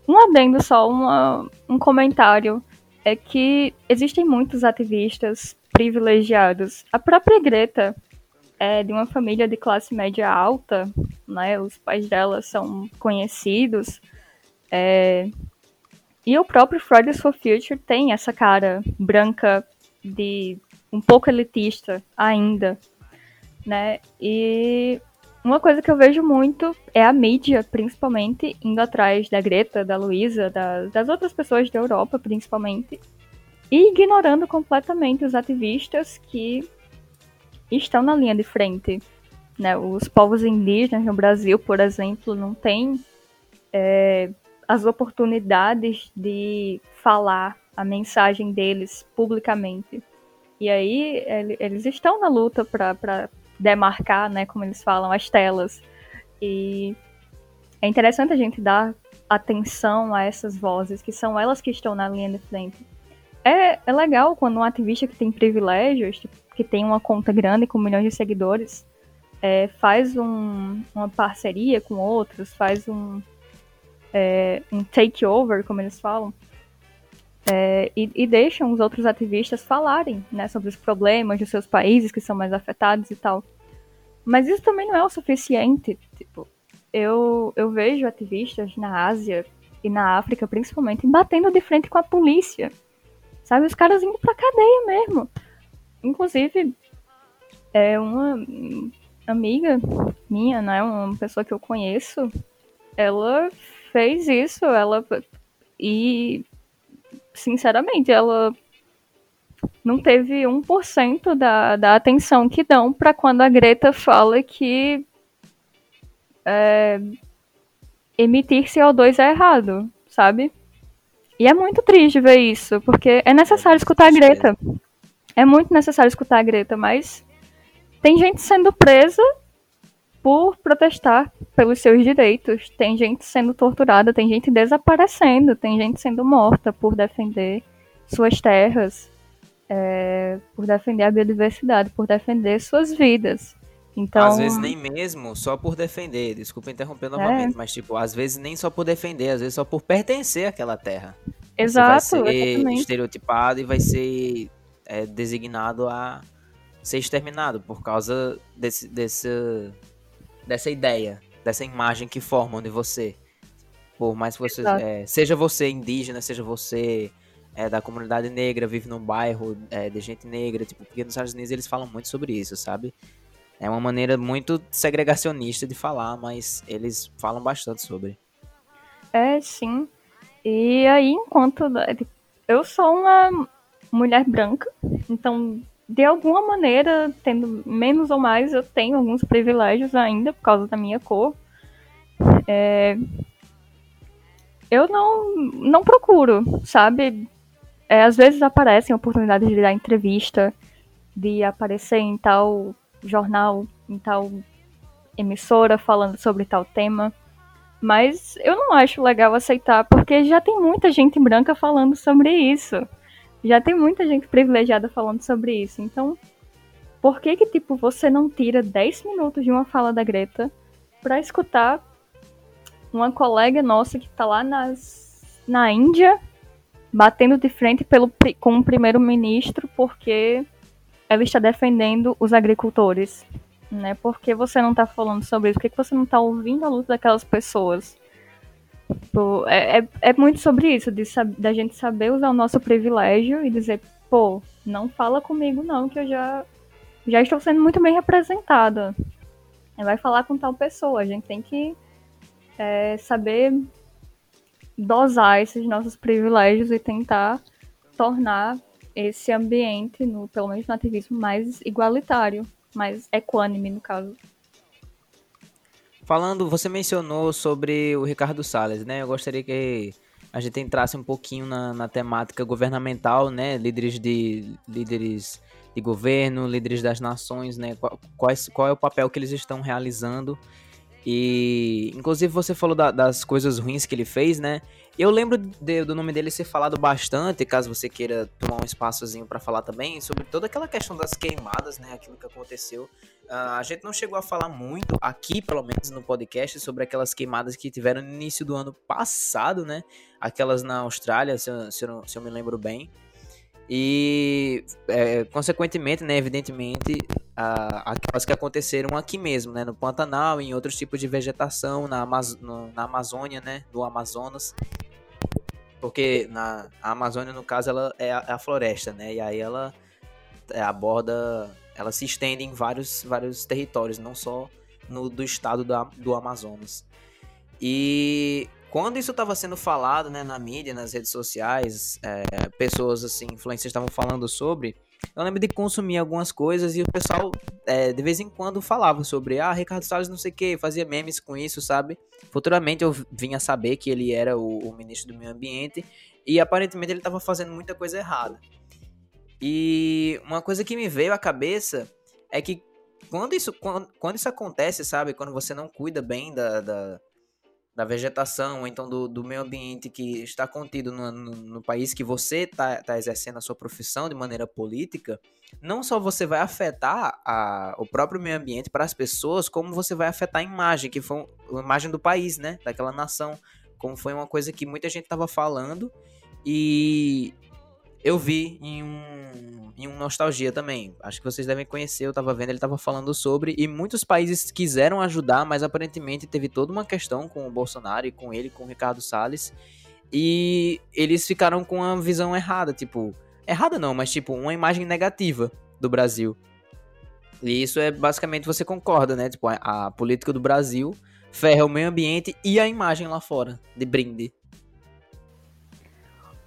um adendo só, uma, um comentário. É que existem muitos ativistas privilegiados. A própria Greta é de uma família de classe média alta, né? Os pais dela são conhecidos. É... E o próprio Fridays for Future tem essa cara branca de um pouco elitista ainda, né? E uma coisa que eu vejo muito é a mídia, principalmente, indo atrás da Greta, da Luísa, da, das outras pessoas da Europa, principalmente, e ignorando completamente os ativistas que estão na linha de frente. Né? Os povos indígenas no Brasil, por exemplo, não têm é, as oportunidades de falar a mensagem deles publicamente. E aí eles estão na luta para demarcar, né, como eles falam, as telas. E é interessante a gente dar atenção a essas vozes, que são elas que estão na linha de frente. É, é legal quando um ativista que tem privilégios, tipo, que tem uma conta grande com milhões de seguidores, é, faz um, uma parceria com outros, faz um, é, um takeover, como eles falam, é, e, e, deixam os outros ativistas falarem né, sobre os problemas dos seus países que são mais afetados e tal. Mas isso também não é o suficiente. Tipo, eu, eu vejo ativistas na Ásia e na África, principalmente, batendo de frente com a polícia. Sabe? Os caras indo pra cadeia mesmo. Inclusive, é uma amiga minha, né? Uma pessoa que eu conheço, ela fez isso, ela. E sinceramente, ela não teve 1% da, da atenção que dão para quando a Greta fala que é, emitir CO2 é errado, sabe? E é muito triste ver isso, porque é necessário escutar a Greta. É muito necessário escutar a Greta, mas tem gente sendo presa por protestar pelos seus direitos, tem gente sendo torturada, tem gente desaparecendo, tem gente sendo morta por defender suas terras, é, por defender a biodiversidade, por defender suas vidas. Então, às vezes nem mesmo só por defender, desculpa interromper é. novamente, é. mas tipo, às vezes nem só por defender, às vezes só por pertencer àquela terra. Exato, Você vai ser exatamente. estereotipado e vai ser é, designado a ser exterminado por causa desse, desse, dessa ideia, dessa imagem que formam de você. Por mais que você é, seja você indígena, seja você é, da comunidade negra, vive num bairro é, de gente negra, tipo, porque nos Estados Unidos eles falam muito sobre isso, sabe? É uma maneira muito segregacionista de falar, mas eles falam bastante sobre. É, sim. E aí, enquanto eu sou uma mulher branca, então de alguma maneira, tendo menos ou mais, eu tenho alguns privilégios ainda por causa da minha cor. É, eu não, não procuro, sabe? É, às vezes aparecem oportunidades de dar entrevista, de aparecer em tal jornal, em tal emissora falando sobre tal tema. Mas eu não acho legal aceitar, porque já tem muita gente branca falando sobre isso já tem muita gente privilegiada falando sobre isso. Então, por que que, tipo, você não tira 10 minutos de uma fala da Greta para escutar uma colega nossa que tá lá nas, na Índia batendo de frente pelo, com o primeiro-ministro porque ela está defendendo os agricultores, né? Por que você não tá falando sobre isso? Por que, que você não tá ouvindo a luta daquelas pessoas? Tipo, é, é, é, muito sobre isso, de, da gente saber usar o nosso privilégio e dizer, pô, não fala comigo não, que eu já, já estou sendo muito bem representada. Vai falar com tal pessoa. A gente tem que é, saber dosar esses nossos privilégios e tentar tornar esse ambiente, no, pelo menos no ativismo, mais igualitário, mais equânime, no caso. Falando, você mencionou sobre o Ricardo Salles, né? Eu gostaria que a gente entrasse um pouquinho na, na temática governamental, né? Líderes de líderes de governo, líderes das nações, né? Qual, qual é o papel que eles estão realizando e, inclusive, você falou da, das coisas ruins que ele fez, né? Eu lembro de, do nome dele ser falado bastante, caso você queira tomar um espaçozinho para falar também, sobre toda aquela questão das queimadas, né? Aquilo que aconteceu. Uh, a gente não chegou a falar muito aqui, pelo menos no podcast, sobre aquelas queimadas que tiveram no início do ano passado, né? Aquelas na Austrália, se eu, se eu, se eu me lembro bem. E, é, consequentemente, né, evidentemente, a, aquelas que aconteceram aqui mesmo, né, no Pantanal, em outros tipos de vegetação, na, Amaz no, na Amazônia, né, do Amazonas. Porque na a Amazônia, no caso, ela é a, é a floresta, né, e aí ela é, aborda, ela se estende em vários, vários territórios, não só no, do estado do, do Amazonas. E quando isso estava sendo falado, né, na mídia, nas redes sociais, é, pessoas assim, influencers estavam falando sobre, eu lembro de consumir algumas coisas e o pessoal é, de vez em quando falava sobre, ah, Ricardo Salles não sei o que, fazia memes com isso, sabe? Futuramente eu vinha saber que ele era o, o ministro do meio ambiente e aparentemente ele estava fazendo muita coisa errada. E uma coisa que me veio à cabeça é que quando isso, quando, quando isso acontece, sabe? Quando você não cuida bem da, da da vegetação, ou então do, do meio ambiente que está contido no, no, no país que você está tá exercendo a sua profissão de maneira política, não só você vai afetar a, o próprio meio ambiente para as pessoas, como você vai afetar a imagem, que foi a imagem do país, né? Daquela nação. Como foi uma coisa que muita gente estava falando e eu vi em um, em um Nostalgia também. Acho que vocês devem conhecer, eu tava vendo, ele tava falando sobre. E muitos países quiseram ajudar, mas aparentemente teve toda uma questão com o Bolsonaro e com ele, com o Ricardo Salles. E eles ficaram com uma visão errada, tipo. Errada não, mas tipo, uma imagem negativa do Brasil. E isso é basicamente você concorda, né? Tipo, a, a política do Brasil ferra o meio ambiente e a imagem lá fora, de brinde.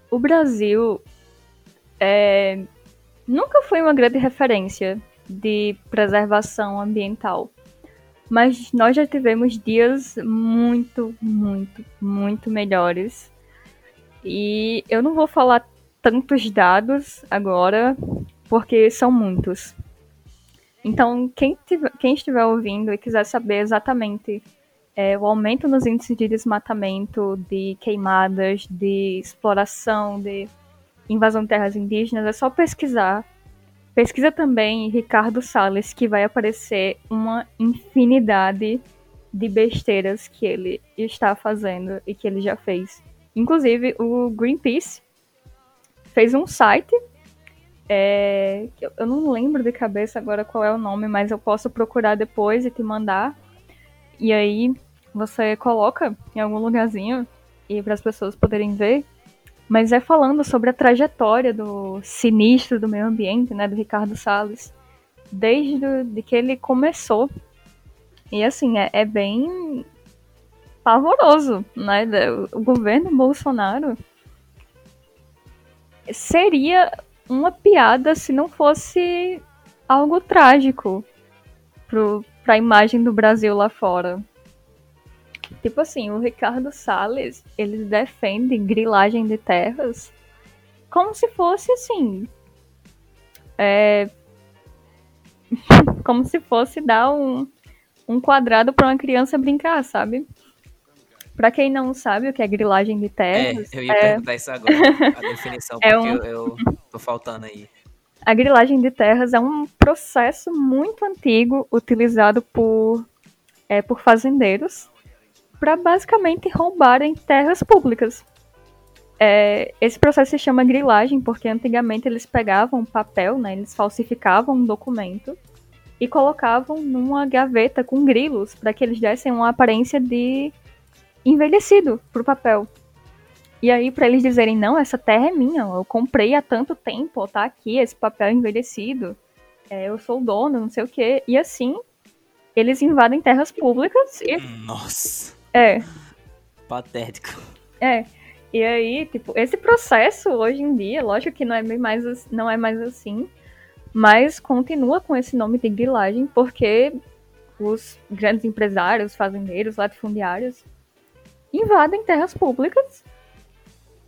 O Brasil é, nunca foi uma grande referência de preservação ambiental. Mas nós já tivemos dias muito, muito, muito melhores. E eu não vou falar tantos dados agora, porque são muitos. Então, quem, tiver, quem estiver ouvindo e quiser saber exatamente é, o aumento nos índices de desmatamento, de queimadas, de exploração, de invasão de terras indígenas, é só pesquisar. Pesquisa também Ricardo Salles, que vai aparecer uma infinidade de besteiras que ele está fazendo e que ele já fez. Inclusive, o Greenpeace fez um site. É, eu não lembro de cabeça agora qual é o nome, mas eu posso procurar depois e te mandar. E aí você coloca em algum lugarzinho e para as pessoas poderem ver mas é falando sobre a trajetória do sinistro do meio ambiente, né, do Ricardo Salles, desde de que ele começou. E assim, é, é bem pavoroso, né? O governo Bolsonaro seria uma piada se não fosse algo trágico para a imagem do Brasil lá fora. Tipo assim, o Ricardo Salles, ele defende grilagem de terras como se fosse assim. É, [laughs] como se fosse dar um, um quadrado para uma criança brincar, sabe? Para quem não sabe o que é grilagem de terras. É, eu ia é... perguntar isso agora, a definição, [laughs] é porque um... eu, eu tô faltando aí. A grilagem de terras é um processo muito antigo utilizado por, é, por fazendeiros para basicamente roubarem terras públicas. É, esse processo se chama grilagem porque antigamente eles pegavam papel, né, eles falsificavam um documento e colocavam numa gaveta com grilos para que eles dessem uma aparência de envelhecido pro papel. E aí, para eles dizerem, não, essa terra é minha, eu comprei há tanto tempo, tá aqui, esse papel envelhecido, é, eu sou o dono, não sei o quê. E assim, eles invadem terras públicas e. Nossa! É. Patético. É. E aí, tipo, esse processo hoje em dia, lógico que não é mais, não é mais assim, mas continua com esse nome de grilagem porque os grandes empresários, fazendeiros, latifundiários invadem terras públicas,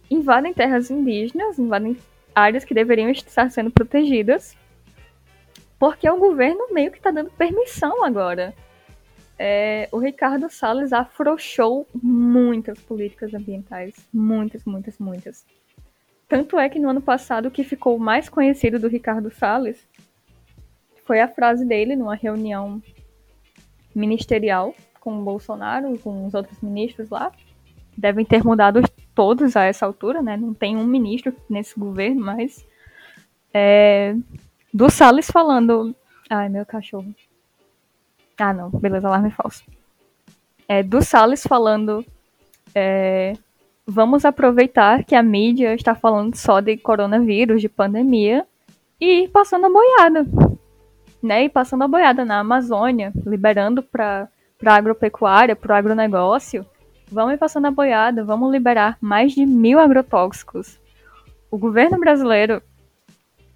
invadem terras indígenas, invadem áreas que deveriam estar sendo protegidas, porque o governo meio que está dando permissão agora é, o Ricardo Salles afrouxou muitas políticas ambientais. Muitas, muitas, muitas. Tanto é que no ano passado o que ficou mais conhecido do Ricardo Salles foi a frase dele numa reunião ministerial com o Bolsonaro, com os outros ministros lá. Devem ter mudado todos a essa altura, né? Não tem um ministro nesse governo, mas É, do Salles falando. Ai, meu cachorro. Ah, não, beleza, alarme falso. É, do Salles falando. É, vamos aproveitar que a mídia está falando só de coronavírus, de pandemia, e passando a boiada. Né? E passando a boiada na Amazônia, liberando para a agropecuária, para o agronegócio. Vamos passando a boiada, vamos liberar mais de mil agrotóxicos. O governo brasileiro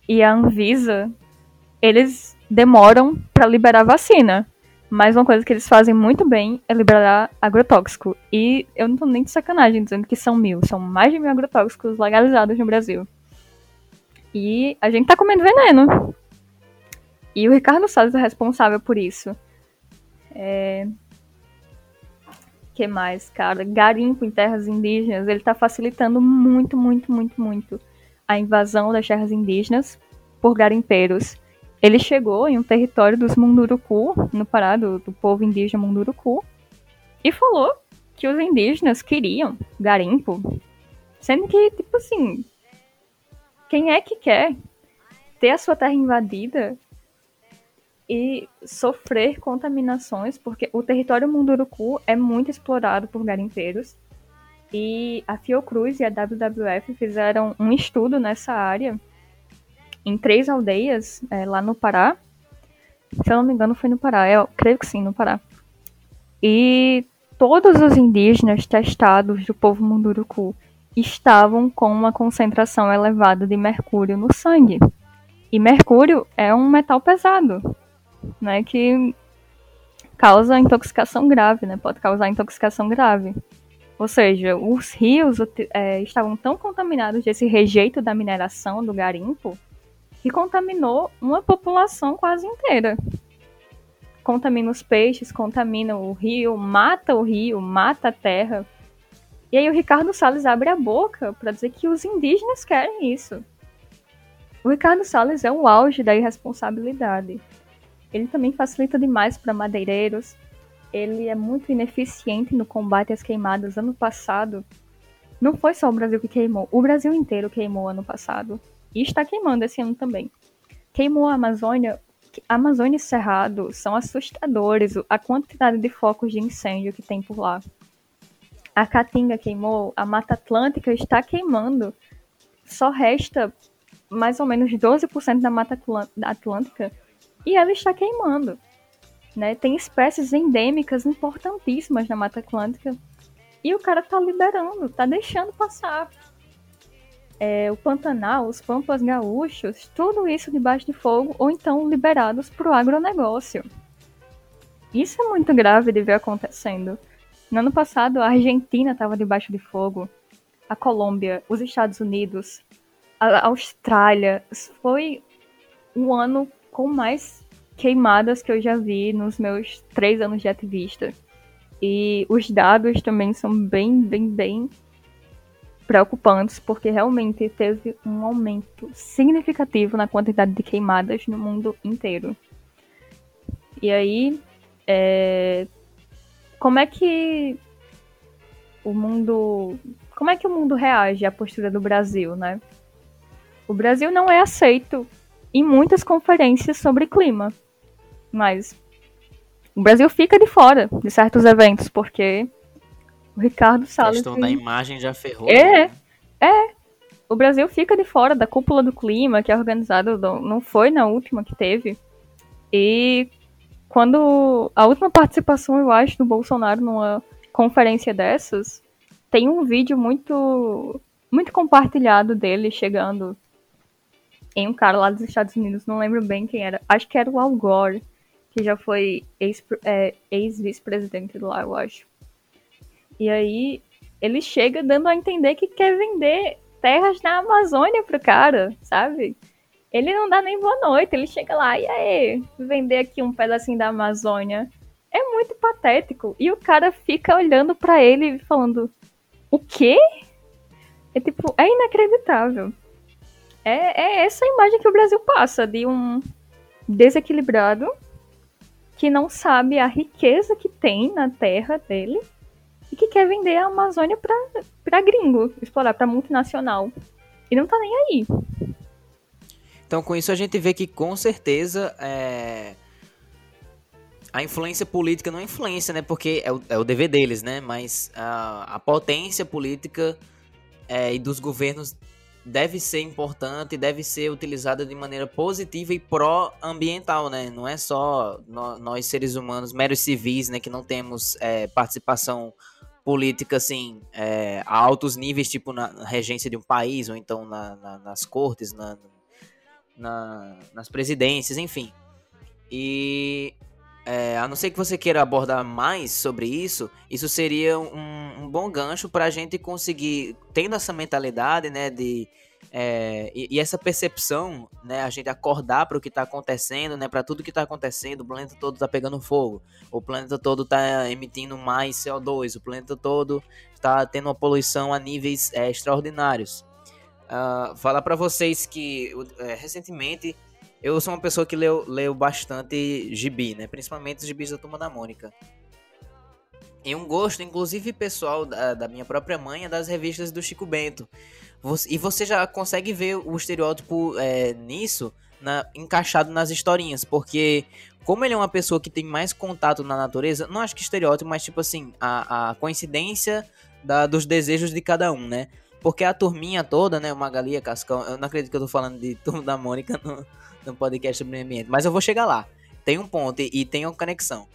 e a Anvisa, eles demoram para liberar vacina. Mas uma coisa que eles fazem muito bem é liberar agrotóxico. E eu não tô nem de sacanagem dizendo que são mil. São mais de mil agrotóxicos legalizados no Brasil. E a gente tá comendo veneno. E o Ricardo Salles é responsável por isso. É... que mais, cara? Garimpo em terras indígenas. Ele tá facilitando muito, muito, muito, muito a invasão das terras indígenas por garimpeiros. Ele chegou em um território dos Munduruku, no Pará, do, do povo indígena Munduruku, e falou que os indígenas queriam garimpo, sendo que, tipo assim, quem é que quer ter a sua terra invadida e sofrer contaminações, porque o território Munduruku é muito explorado por garimpeiros. E a Fiocruz e a WWF fizeram um estudo nessa área em três aldeias é, lá no Pará. Se eu não me engano, foi no Pará. Eu creio que sim, no Pará. E todos os indígenas testados do povo Munduruku estavam com uma concentração elevada de mercúrio no sangue. E mercúrio é um metal pesado, né, que causa intoxicação grave, né, pode causar intoxicação grave. Ou seja, os rios é, estavam tão contaminados desse rejeito da mineração do garimpo que contaminou uma população quase inteira. Contamina os peixes, contamina o rio, mata o rio, mata a terra. E aí o Ricardo Salles abre a boca para dizer que os indígenas querem isso. O Ricardo Salles é o auge da irresponsabilidade. Ele também facilita demais para madeireiros, ele é muito ineficiente no combate às queimadas. Ano passado, não foi só o Brasil que queimou, o Brasil inteiro queimou ano passado. E está queimando esse ano também. Queimou a Amazônia. Amazônia e Cerrado são assustadores a quantidade de focos de incêndio que tem por lá. A Caatinga queimou, a Mata Atlântica está queimando. Só resta mais ou menos 12% da Mata Atlântica e ela está queimando. Né? Tem espécies endêmicas importantíssimas na Mata Atlântica e o cara tá liberando, tá deixando passar. É, o Pantanal, os Pampas Gaúchos, tudo isso debaixo de fogo ou então liberados para o agronegócio. Isso é muito grave de ver acontecendo. No ano passado, a Argentina estava debaixo de fogo, a Colômbia, os Estados Unidos, a Austrália. Foi um ano com mais queimadas que eu já vi nos meus três anos de ativista. E os dados também são bem, bem, bem preocupantes, porque realmente teve um aumento significativo na quantidade de queimadas no mundo inteiro. E aí, é... como é que o mundo. Como é que o mundo reage à postura do Brasil, né? O Brasil não é aceito em muitas conferências sobre clima. Mas o Brasil fica de fora de certos eventos, porque o Ricardo Salles. A questão da imagem já ferrou. É, né? é. O Brasil fica de fora da cúpula do clima, que é organizado, não foi na última que teve. E quando a última participação, eu acho, do Bolsonaro numa conferência dessas, tem um vídeo muito muito compartilhado dele chegando em um cara lá dos Estados Unidos, não lembro bem quem era. Acho que era o Al Gore que já foi é, ex-vice-presidente é, ex lá, eu acho. E aí ele chega dando a entender que quer vender terras na Amazônia pro cara, sabe? Ele não dá nem boa noite, ele chega lá e aí, vender aqui um pedacinho da Amazônia. É muito patético. E o cara fica olhando para ele falando: "O quê?" É tipo, é inacreditável. É, é essa imagem que o Brasil passa de um desequilibrado que não sabe a riqueza que tem na terra dele e que quer vender a Amazônia para gringo, explorar para multinacional. E não tá nem aí. Então, com isso, a gente vê que com certeza é... a influência política não é influência, né? Porque é o, é o dever deles, né? Mas a, a potência política é, e dos governos deve ser importante, deve ser utilizada de maneira positiva e pró-ambiental, né? Não é só nós seres humanos, meros civis, né, que não temos é, participação política assim é, a altos níveis, tipo na regência de um país ou então na, na, nas cortes, na, na, nas presidências, enfim. E é, a não ser que você queira abordar mais sobre isso, isso seria um, um bom gancho para a gente conseguir, tendo essa mentalidade, né, de é, e, e, essa percepção, né, a gente acordar para o que está acontecendo, né, para tudo que está acontecendo, o planeta todo está pegando fogo, o planeta todo está emitindo mais CO2, o planeta todo está tendo uma poluição a níveis é, extraordinários. Uh, falar para vocês que é, recentemente eu sou uma pessoa que leu, leu bastante gibi, né? Principalmente os gibis da Turma da Mônica. E um gosto, inclusive pessoal, da, da minha própria mãe, é das revistas do Chico Bento. Você, e você já consegue ver o estereótipo é, nisso, na, encaixado nas historinhas, porque como ele é uma pessoa que tem mais contato na natureza, não acho que estereótipo, mas tipo assim, a, a coincidência da, dos desejos de cada um, né? Porque a turminha toda, né? O Magali, Cascão. Eu não acredito que eu tô falando de [laughs] turma da Mônica no, no podcast sobre o ambiente. Mas eu vou chegar lá. Tem um ponto e, e tem uma conexão.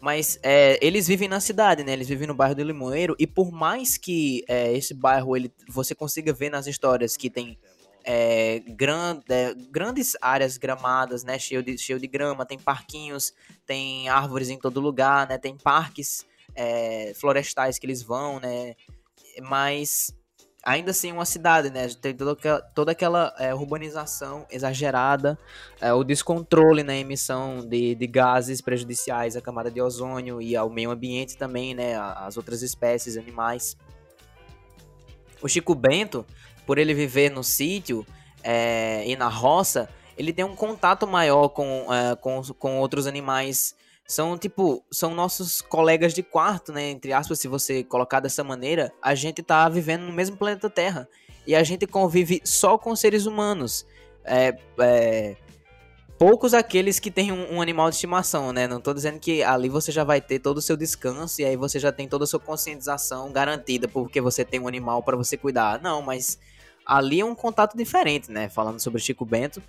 Mas é, eles vivem na cidade, né? Eles vivem no bairro do Limoeiro. E por mais que é, esse bairro ele, você consiga ver nas histórias que tem é, grand, é, grandes áreas gramadas, né? Cheio de, cheio de grama, tem parquinhos, tem árvores em todo lugar, né? Tem parques é, florestais que eles vão, né? Mas ainda assim uma cidade, né? Tem toda aquela, toda aquela é, urbanização exagerada, é, o descontrole na emissão de, de gases prejudiciais à camada de ozônio e ao meio ambiente também, né? As outras espécies, animais. O Chico Bento, por ele viver no sítio é, e na roça, ele tem um contato maior com, é, com, com outros animais são tipo, são nossos colegas de quarto, né? Entre aspas, se você colocar dessa maneira, a gente tá vivendo no mesmo planeta Terra. E a gente convive só com seres humanos. É, é, poucos aqueles que têm um, um, animal de estimação, né? Não tô dizendo que ali você já vai ter todo o seu descanso e aí você já tem toda a sua conscientização garantida porque você tem um animal para você cuidar. Não, mas ali é um contato diferente, né? Falando sobre Chico Bento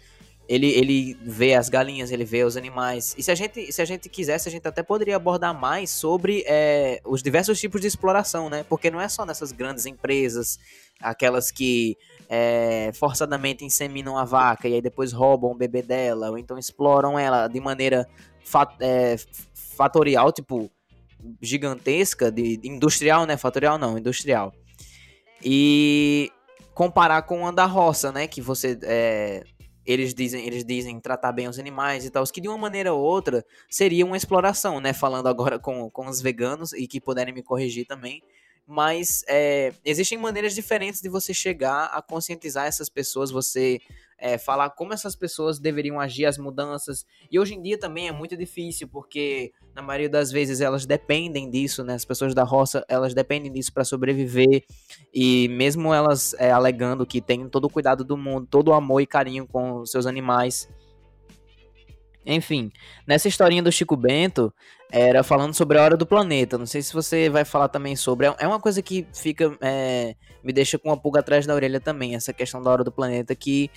ele, ele vê as galinhas, ele vê os animais. E se a gente, se a gente quisesse, a gente até poderia abordar mais sobre é, os diversos tipos de exploração, né? Porque não é só nessas grandes empresas, aquelas que é, forçadamente inseminam a vaca e aí depois roubam o bebê dela, ou então exploram ela de maneira fat, é, fatorial, tipo, gigantesca, de, industrial, né? Fatorial não, industrial. E comparar com a da roça, né? Que você é, eles dizem, eles dizem tratar bem os animais e tal, que de uma maneira ou outra seria uma exploração, né? Falando agora com, com os veganos e que puderem me corrigir também. Mas é, existem maneiras diferentes de você chegar a conscientizar essas pessoas, você é, falar como essas pessoas deveriam agir, as mudanças. E hoje em dia também é muito difícil, porque na maioria das vezes elas dependem disso, né? As pessoas da roça, elas dependem disso para sobreviver. E mesmo elas é, alegando que têm todo o cuidado do mundo, todo o amor e carinho com seus animais. Enfim, nessa historinha do Chico Bento, era falando sobre a hora do planeta. Não sei se você vai falar também sobre. É uma coisa que fica. É, me deixa com uma pulga atrás da orelha também, essa questão da hora do planeta, que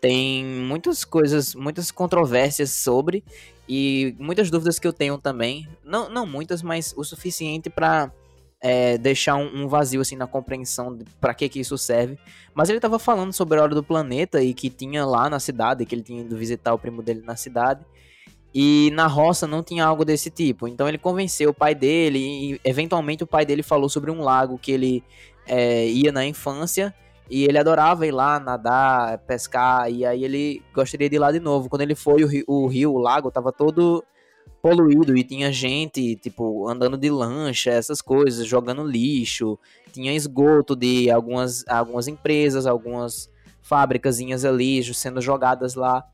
tem muitas coisas, muitas controvérsias sobre e muitas dúvidas que eu tenho também. Não, não muitas, mas o suficiente para é, deixar um, um, vazio assim na compreensão de para que que isso serve. Mas ele estava falando sobre a hora do planeta e que tinha lá na cidade, que ele tinha ido visitar o primo dele na cidade. E na roça não tinha algo desse tipo. Então ele convenceu o pai dele e eventualmente o pai dele falou sobre um lago que ele é, ia na infância e ele adorava ir lá nadar, pescar, e aí ele gostaria de ir lá de novo. Quando ele foi, o rio, o, rio, o lago, tava todo poluído e tinha gente, tipo, andando de lancha, essas coisas, jogando lixo. Tinha esgoto de algumas, algumas empresas, algumas fábricas ali sendo jogadas lá.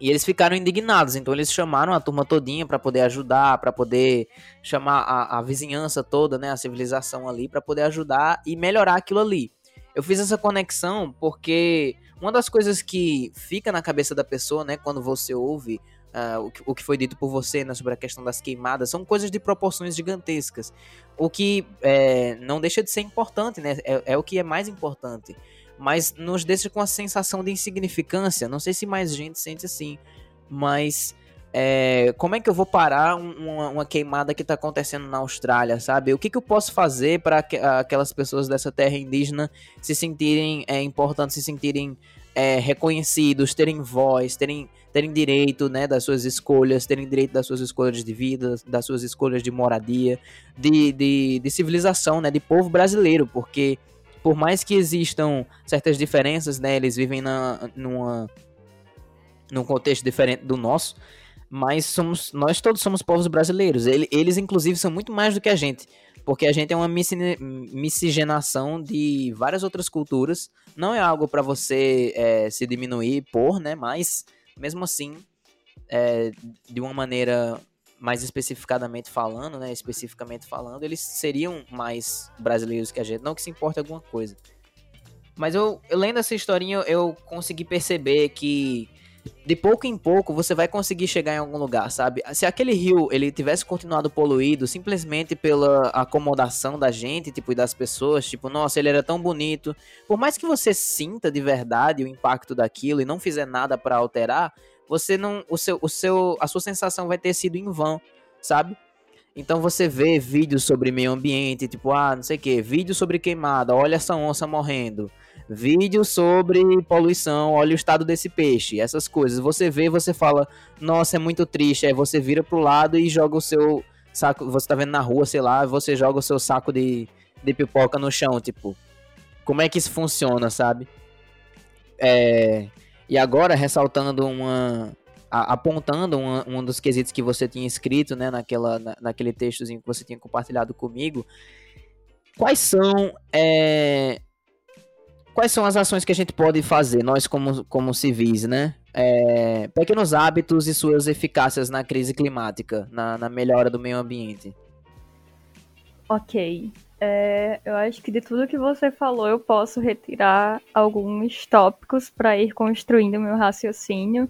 E eles ficaram indignados, então eles chamaram a turma todinha para poder ajudar, para poder chamar a, a, vizinhança toda, né, a civilização ali, para poder ajudar e melhorar aquilo ali. Eu fiz essa conexão porque uma das coisas que fica na cabeça da pessoa, né, quando você ouve uh, o, que, o, que, foi dito por você né, sobre a questão das queimadas, são coisas de proporções gigantescas. O que é, não deixa de ser importante, né? É, é, o que é mais importante. Mas nos deixa com a sensação de insignificância. Não sei se mais gente sente assim, mas é, como é que eu vou parar uma, uma queimada que está acontecendo na Austrália, sabe? O que, que eu posso fazer para aquelas pessoas dessa terra indígena se sentirem é, importantes, se sentirem é, reconhecidos, terem voz, terem, terem direito né, das suas escolhas, terem direito das suas escolhas de vida, das suas escolhas de moradia, de, de, de civilização, né, de povo brasileiro, porque por mais que existam certas diferenças, né, eles vivem na, numa, num contexto diferente do nosso, mas somos nós todos somos povos brasileiros. Eles, eles inclusive, são muito mais do que a gente, porque a gente é uma miscigenação de várias outras culturas. Não é algo para você é, se diminuir por, né? Mas, mesmo assim, é, de uma maneira mais especificadamente falando, né? Especificamente falando, eles seriam mais brasileiros que a gente. Não que se importe alguma coisa. Mas eu, eu lendo essa historinha, eu consegui perceber que de pouco em pouco você vai conseguir chegar em algum lugar, sabe? Se aquele rio ele tivesse continuado poluído simplesmente pela acomodação da gente, tipo, e das pessoas, tipo, nossa, ele era tão bonito. Por mais que você sinta de verdade o impacto daquilo e não fizer nada para alterar, você não, o seu, o seu, a sua sensação vai ter sido em vão, sabe? Então você vê vídeos sobre meio ambiente, tipo, ah, não sei o que, vídeo sobre queimada, olha essa onça morrendo vídeo sobre poluição, olha o estado desse peixe, essas coisas. Você vê, você fala, nossa, é muito triste. Aí você vira pro lado e joga o seu saco, você tá vendo na rua, sei lá, você joga o seu saco de, de pipoca no chão, tipo. Como é que isso funciona, sabe? É, e agora, ressaltando uma. apontando uma, um dos quesitos que você tinha escrito, né, naquela, na, naquele textozinho que você tinha compartilhado comigo. Quais são é, quais são as ações que a gente pode fazer, nós como, como civis, né? É, pequenos hábitos e suas eficácias na crise climática, na, na melhora do meio ambiente. Ok. É, eu acho que de tudo que você falou, eu posso retirar alguns tópicos para ir construindo meu raciocínio.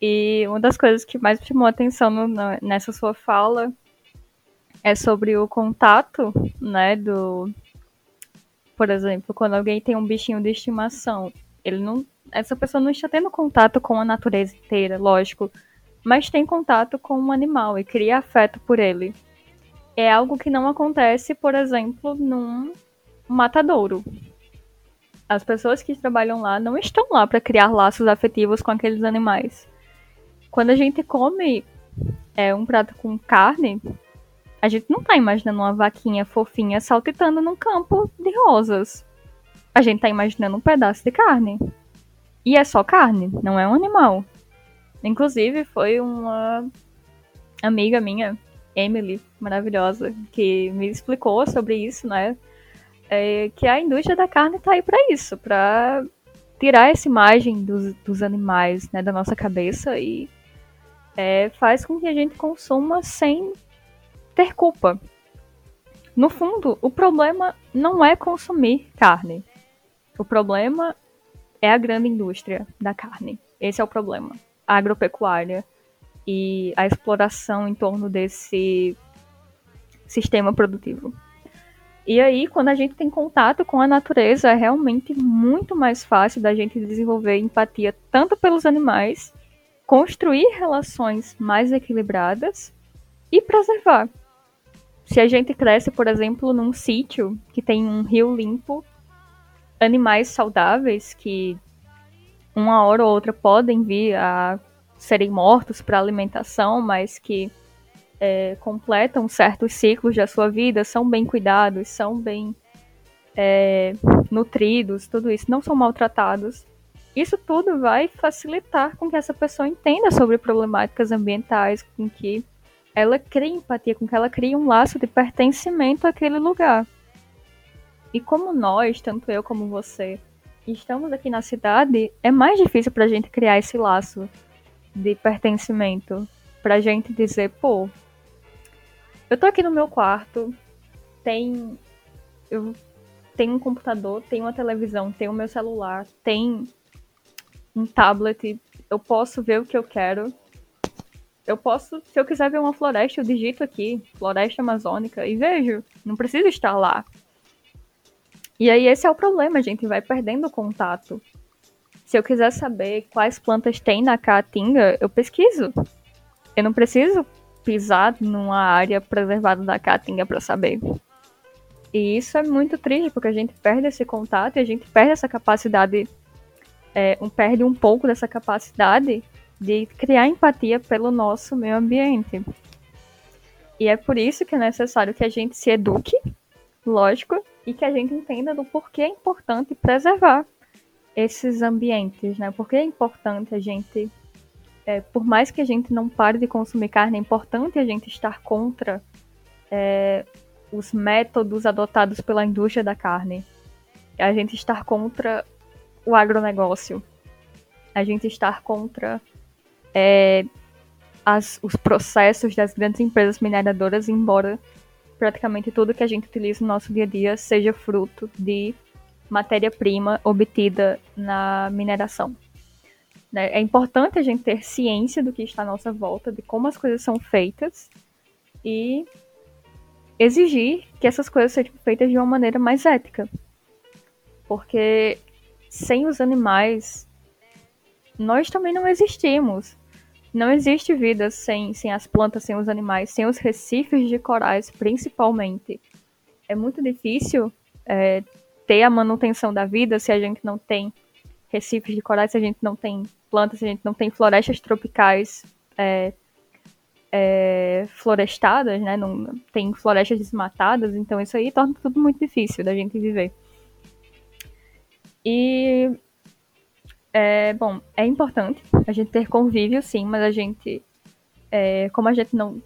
E uma das coisas que mais me chamou a atenção no, nessa sua fala é sobre o contato, né, do, por exemplo, quando alguém tem um bichinho de estimação, ele não, essa pessoa não está tendo contato com a natureza inteira, lógico, mas tem contato com um animal e cria afeto por ele. É algo que não acontece, por exemplo, num matadouro. As pessoas que trabalham lá não estão lá para criar laços afetivos com aqueles animais. Quando a gente come é, um prato com carne, a gente não tá imaginando uma vaquinha fofinha saltitando num campo de rosas. A gente tá imaginando um pedaço de carne. E é só carne, não é um animal. Inclusive, foi uma amiga minha, Emily, maravilhosa, que me explicou sobre isso, né? É que a indústria da carne tá aí para isso, para tirar essa imagem dos, dos animais, né, da nossa cabeça e é, faz com que a gente consuma sem ter culpa. No fundo, o problema não é consumir carne. O problema é a grande indústria da carne. Esse é o problema. A agropecuária e a exploração em torno desse sistema produtivo. E aí, quando a gente tem contato com a natureza, é realmente muito mais fácil da gente desenvolver empatia tanto pelos animais, construir relações mais equilibradas e preservar. Se a gente cresce, por exemplo, num sítio que tem um rio limpo, animais saudáveis que uma hora ou outra podem vir a serem mortos para alimentação, mas que é, completam certos ciclos da sua vida, são bem cuidados, são bem é, nutridos, tudo isso, não são maltratados. Isso tudo vai facilitar com que essa pessoa entenda sobre problemáticas ambientais, com que ela cria empatia, com que ela cria um laço de pertencimento àquele lugar. E como nós, tanto eu como você, estamos aqui na cidade, é mais difícil pra gente criar esse laço de pertencimento. Pra gente dizer, pô, eu tô aqui no meu quarto, tem. Eu tem um computador, tem uma televisão, tem o meu celular, tem um tablet, eu posso ver o que eu quero. Eu posso, se eu quiser ver uma floresta, eu digito aqui, floresta amazônica, e vejo. Não preciso estar lá. E aí esse é o problema, a gente vai perdendo o contato. Se eu quiser saber quais plantas tem na caatinga, eu pesquiso. Eu não preciso pisar numa área preservada da caatinga para saber. E isso é muito triste, porque a gente perde esse contato e a gente perde essa capacidade, é, um, perde um pouco dessa capacidade de criar empatia pelo nosso meio ambiente. E é por isso que é necessário que a gente se eduque, lógico, e que a gente entenda do porquê é importante preservar esses ambientes, né? Porque é importante a gente, é, por mais que a gente não pare de consumir carne, é importante a gente estar contra é, os métodos adotados pela indústria da carne, a gente estar contra o agronegócio, a gente estar contra é, as, os processos das grandes empresas mineradoras, embora praticamente tudo que a gente utiliza no nosso dia a dia seja fruto de matéria-prima obtida na mineração. Né? É importante a gente ter ciência do que está à nossa volta, de como as coisas são feitas e exigir que essas coisas sejam feitas de uma maneira mais ética. Porque sem os animais, nós também não existimos. Não existe vida sem, sem as plantas, sem os animais, sem os recifes de corais, principalmente. É muito difícil é, ter a manutenção da vida se a gente não tem recifes de corais, se a gente não tem plantas, se a gente não tem florestas tropicais é, é, florestadas, né? Não, tem florestas desmatadas, então isso aí torna tudo muito difícil da gente viver. E é, bom, é importante a gente ter convívio, sim, mas a gente, é, como a gente não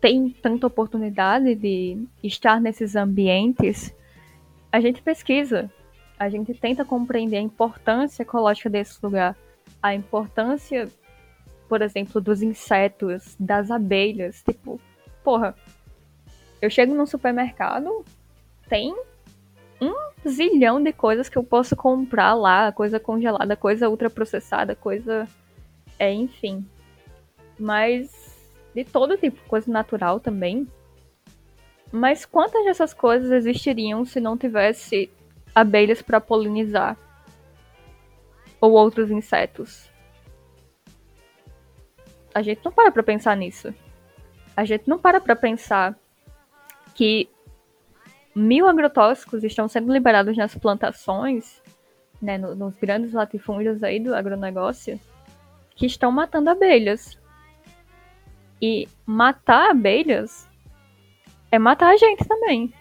tem tanta oportunidade de estar nesses ambientes, a gente pesquisa, a gente tenta compreender a importância ecológica desse lugar, a importância por exemplo, dos insetos, das abelhas. Tipo, porra, eu chego num supermercado, tem um zilhão de coisas que eu posso comprar lá, coisa congelada, coisa ultraprocessada, coisa. É, enfim. Mas de todo tipo, coisa natural também. Mas quantas dessas coisas existiriam se não tivesse abelhas para polinizar? Ou outros insetos? a gente não para pra pensar nisso. A gente não para pra pensar que mil agrotóxicos estão sendo liberados nas plantações, né, nos grandes latifúndios aí do agronegócio, que estão matando abelhas. E matar abelhas é matar a gente também.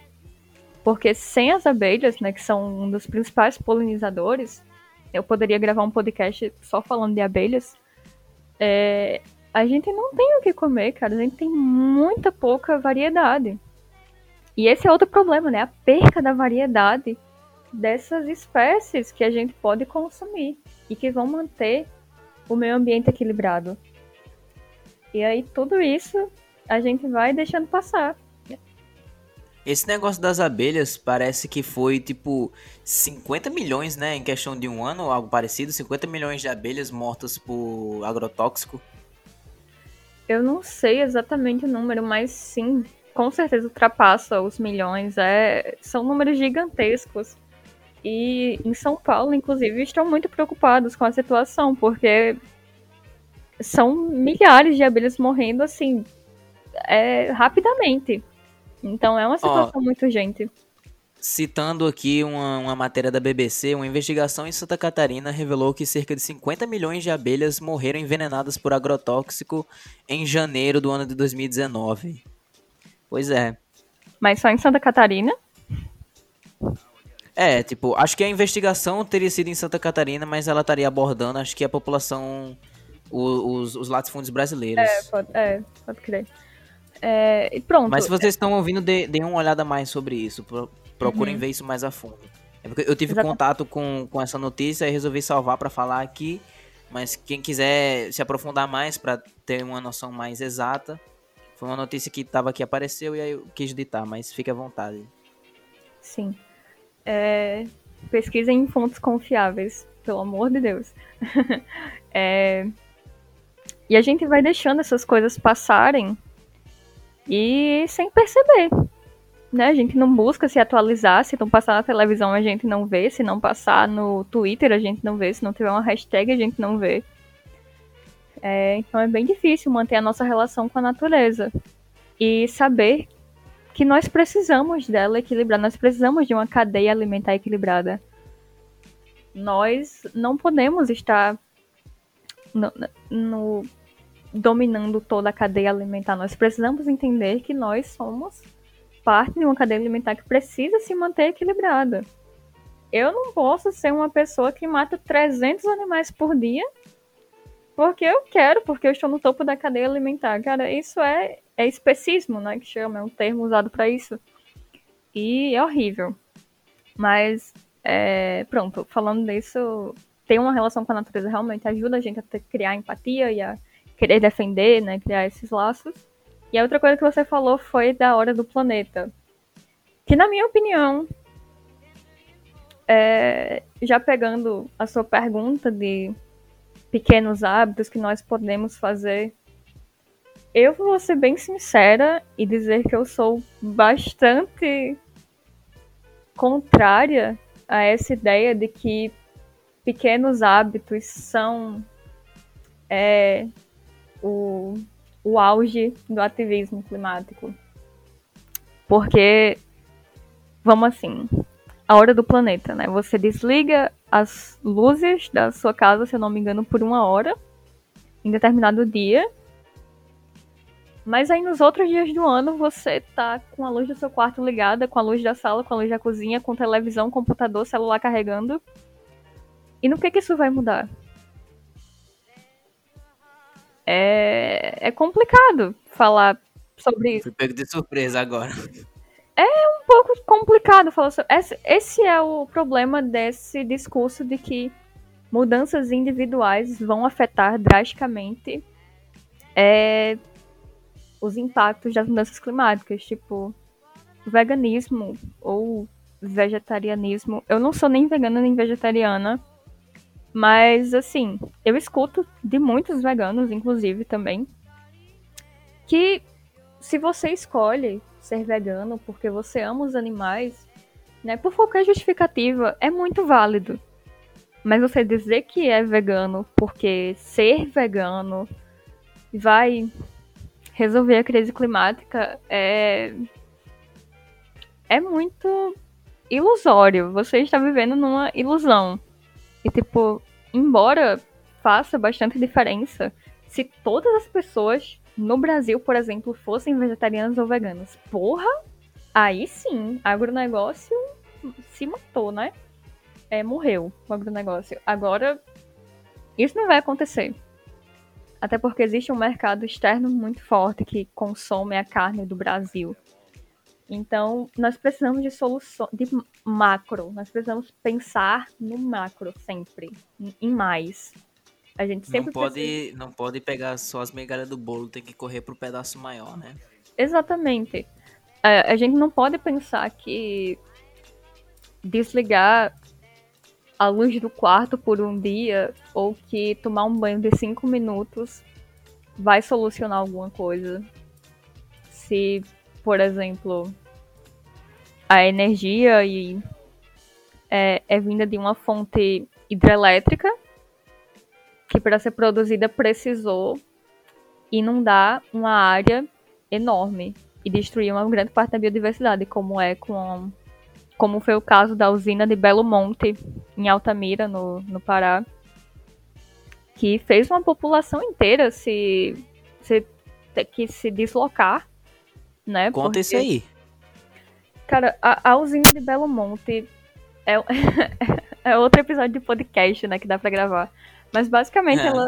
Porque sem as abelhas, né, que são um dos principais polinizadores, eu poderia gravar um podcast só falando de abelhas. É, a gente não tem o que comer, cara. A gente tem muita pouca variedade. E esse é outro problema, né? A perca da variedade dessas espécies que a gente pode consumir e que vão manter o meio ambiente equilibrado. E aí tudo isso a gente vai deixando passar. Esse negócio das abelhas parece que foi tipo 50 milhões, né, em questão de um ano, algo parecido, 50 milhões de abelhas mortas por agrotóxico. Eu não sei exatamente o número, mas sim, com certeza ultrapassa os milhões. É, são números gigantescos. E em São Paulo, inclusive, estão muito preocupados com a situação, porque são milhares de abelhas morrendo assim é, rapidamente. Então é uma situação oh, muito urgente. Citando aqui uma, uma matéria da BBC, uma investigação em Santa Catarina revelou que cerca de 50 milhões de abelhas morreram envenenadas por agrotóxico em janeiro do ano de 2019. Pois é. Mas só em Santa Catarina? É, tipo, acho que a investigação teria sido em Santa Catarina, mas ela estaria abordando, acho que a população, os, os latifúndios brasileiros. É, pode, é, pode crer. É, e pronto. Mas se vocês estão ouvindo, dê, dê uma olhada mais sobre isso procurem uhum. ver isso mais a fundo. É porque eu tive Exatamente. contato com, com essa notícia e resolvi salvar para falar aqui. Mas quem quiser se aprofundar mais para ter uma noção mais exata, foi uma notícia que estava aqui apareceu e aí eu quis editar, mas fique à vontade. Sim. É, pesquisem em fontes confiáveis, pelo amor de Deus. [laughs] é, e a gente vai deixando essas coisas passarem e sem perceber. Né? A gente não busca se atualizar, se não passar na televisão a gente não vê, se não passar no Twitter a gente não vê, se não tiver uma hashtag a gente não vê. É, então é bem difícil manter a nossa relação com a natureza e saber que nós precisamos dela equilibrada, nós precisamos de uma cadeia alimentar equilibrada. Nós não podemos estar no, no, dominando toda a cadeia alimentar. Nós precisamos entender que nós somos parte de uma cadeia alimentar que precisa se manter equilibrada. Eu não posso ser uma pessoa que mata 300 animais por dia porque eu quero, porque eu estou no topo da cadeia alimentar. Cara, isso é, é especismo, né? Que chama, é um termo usado para isso. E é horrível. Mas, é, pronto, falando disso, ter uma relação com a natureza realmente ajuda a gente a ter, criar empatia e a querer defender, né? Criar esses laços. E a outra coisa que você falou foi da hora do planeta. Que, na minha opinião, é, já pegando a sua pergunta de pequenos hábitos que nós podemos fazer. Eu vou ser bem sincera e dizer que eu sou bastante contrária a essa ideia de que pequenos hábitos são é, o, o auge do ativismo climático. Porque, vamos assim, a hora do planeta, né? Você desliga as luzes da sua casa, se eu não me engano, por uma hora, em determinado dia. Mas aí nos outros dias do ano você tá com a luz do seu quarto ligada, com a luz da sala, com a luz da cozinha, com televisão, computador, celular carregando. E no que que isso vai mudar? É, é complicado falar sobre isso. Fui pego de surpresa agora. É um pouco complicado falar sobre. Esse, esse é o problema desse discurso de que mudanças individuais vão afetar drasticamente é, os impactos das mudanças climáticas, tipo veganismo ou vegetarianismo. Eu não sou nem vegana nem vegetariana, mas assim, eu escuto de muitos veganos, inclusive também, que se você escolhe ser vegano porque você ama os animais, né, por qualquer justificativa, é muito válido. Mas você dizer que é vegano porque ser vegano vai resolver a crise climática é é muito ilusório. Você está vivendo numa ilusão. E tipo, embora faça bastante diferença, se todas as pessoas no Brasil, por exemplo, fossem vegetarianos ou veganos. Porra! Aí sim, agronegócio se matou, né? É, morreu o agronegócio. Agora, isso não vai acontecer. Até porque existe um mercado externo muito forte que consome a carne do Brasil. Então, nós precisamos de soluções de macro. Nós precisamos pensar no macro sempre, em mais. A gente sempre não pode, precisa... não pode pegar só as migalhas do bolo, tem que correr pro pedaço maior, né? Exatamente. É, a gente não pode pensar que desligar a luz do quarto por um dia ou que tomar um banho de cinco minutos vai solucionar alguma coisa. Se, por exemplo, a energia e é, é vinda de uma fonte hidrelétrica que para ser produzida precisou inundar uma área enorme e destruir uma grande parte da biodiversidade, como é com como foi o caso da usina de Belo Monte em Altamira, no, no Pará, que fez uma população inteira se, se ter que se deslocar, né? Conta porque, isso aí. Cara, a, a usina de Belo Monte é, [laughs] é outro episódio de podcast, né, que dá para gravar. Mas basicamente é. ela.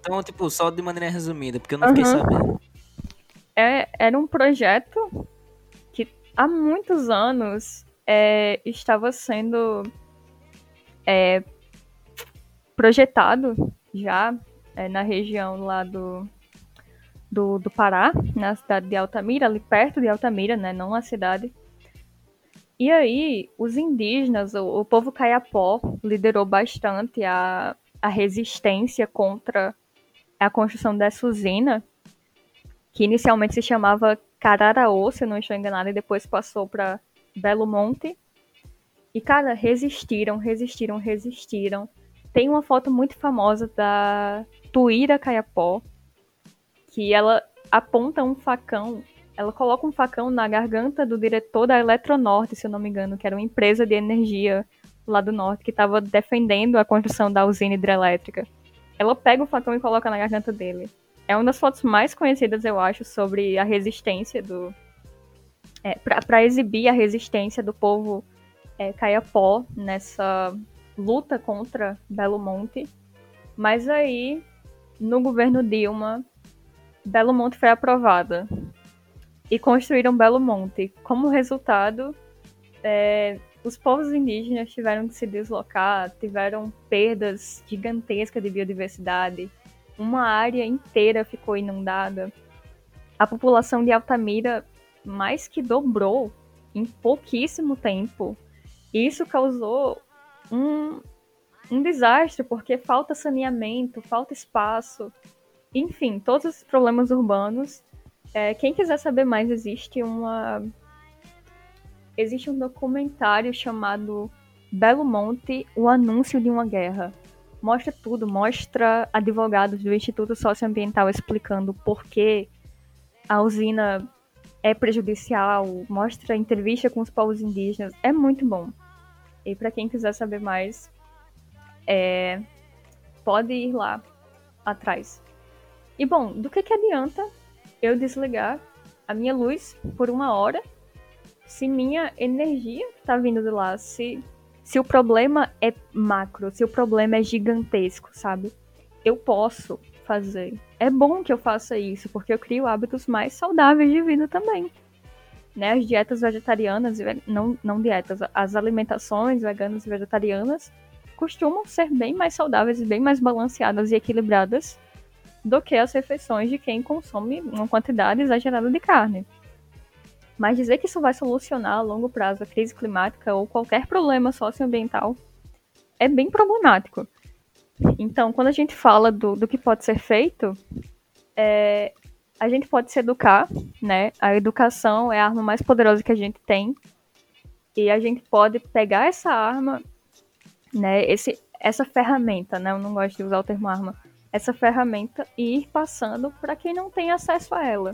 Então, tipo, só de maneira resumida, porque eu não uhum. fiquei sabendo. É, era um projeto que há muitos anos é, estava sendo é, projetado já é, na região lá do, do, do Pará, na cidade de Altamira, ali perto de Altamira, né? Não na cidade. E aí, os indígenas, o, o povo caiapó, liderou bastante a, a resistência contra a construção dessa usina, que inicialmente se chamava Cararaô, se não estou enganada, e depois passou para Belo Monte. E, cara, resistiram, resistiram, resistiram. Tem uma foto muito famosa da Tuíra Caiapó, que ela aponta um facão, ela coloca um facão na garganta do diretor da Eletronorte, se eu não me engano, que era uma empresa de energia lá do norte, que estava defendendo a construção da usina hidrelétrica. Ela pega o facão e coloca na garganta dele. É uma das fotos mais conhecidas, eu acho, sobre a resistência do. É, para exibir a resistência do povo é, Caiapó nessa luta contra Belo Monte. Mas aí, no governo Dilma, Belo Monte foi aprovada e construíram Belo Monte. Como resultado, é, os povos indígenas tiveram que se deslocar, tiveram perdas gigantescas de biodiversidade, uma área inteira ficou inundada. A população de Altamira mais que dobrou em pouquíssimo tempo. Isso causou um, um desastre, porque falta saneamento, falta espaço, enfim, todos os problemas urbanos. É, quem quiser saber mais, existe uma. Existe um documentário chamado Belo Monte, o anúncio de uma guerra. Mostra tudo, mostra advogados do Instituto Socioambiental explicando por que a usina é prejudicial, mostra entrevista com os povos indígenas. É muito bom. E para quem quiser saber mais, é, pode ir lá atrás. E bom, do que, que adianta eu desligar a minha luz por uma hora se minha energia está vindo de lá? Se, se o problema é macro, se o problema é gigantesco, sabe? Eu posso fazer. É bom que eu faça isso, porque eu crio hábitos mais saudáveis de vida também né, as dietas vegetarianas, não, não dietas, as alimentações veganas e vegetarianas costumam ser bem mais saudáveis e bem mais balanceadas e equilibradas do que as refeições de quem consome uma quantidade exagerada de carne. Mas dizer que isso vai solucionar a longo prazo a crise climática ou qualquer problema socioambiental é bem problemático. Então, quando a gente fala do, do que pode ser feito, é, a gente pode se educar, né? A educação é a arma mais poderosa que a gente tem. E a gente pode pegar essa arma, né? Esse, essa ferramenta, né? Eu não gosto de usar o termo arma. Essa ferramenta e ir passando para quem não tem acesso a ela.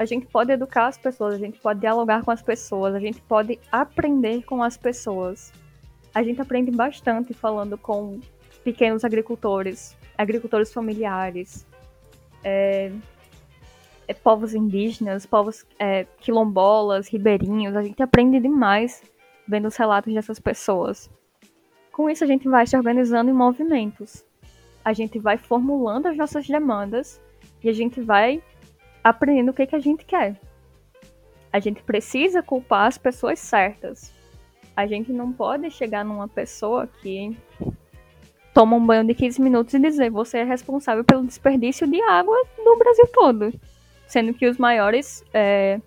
A gente pode educar as pessoas, a gente pode dialogar com as pessoas, a gente pode aprender com as pessoas. A gente aprende bastante falando com pequenos agricultores, agricultores familiares, é, é, povos indígenas, povos é, quilombolas, ribeirinhos. A gente aprende demais vendo os relatos dessas pessoas. Com isso, a gente vai se organizando em movimentos. A gente vai formulando as nossas demandas e a gente vai aprendendo o que, que a gente quer. A gente precisa culpar as pessoas certas. A gente não pode chegar numa pessoa que toma um banho de 15 minutos e dizer você é responsável pelo desperdício de água do Brasil todo sendo que os maiores é,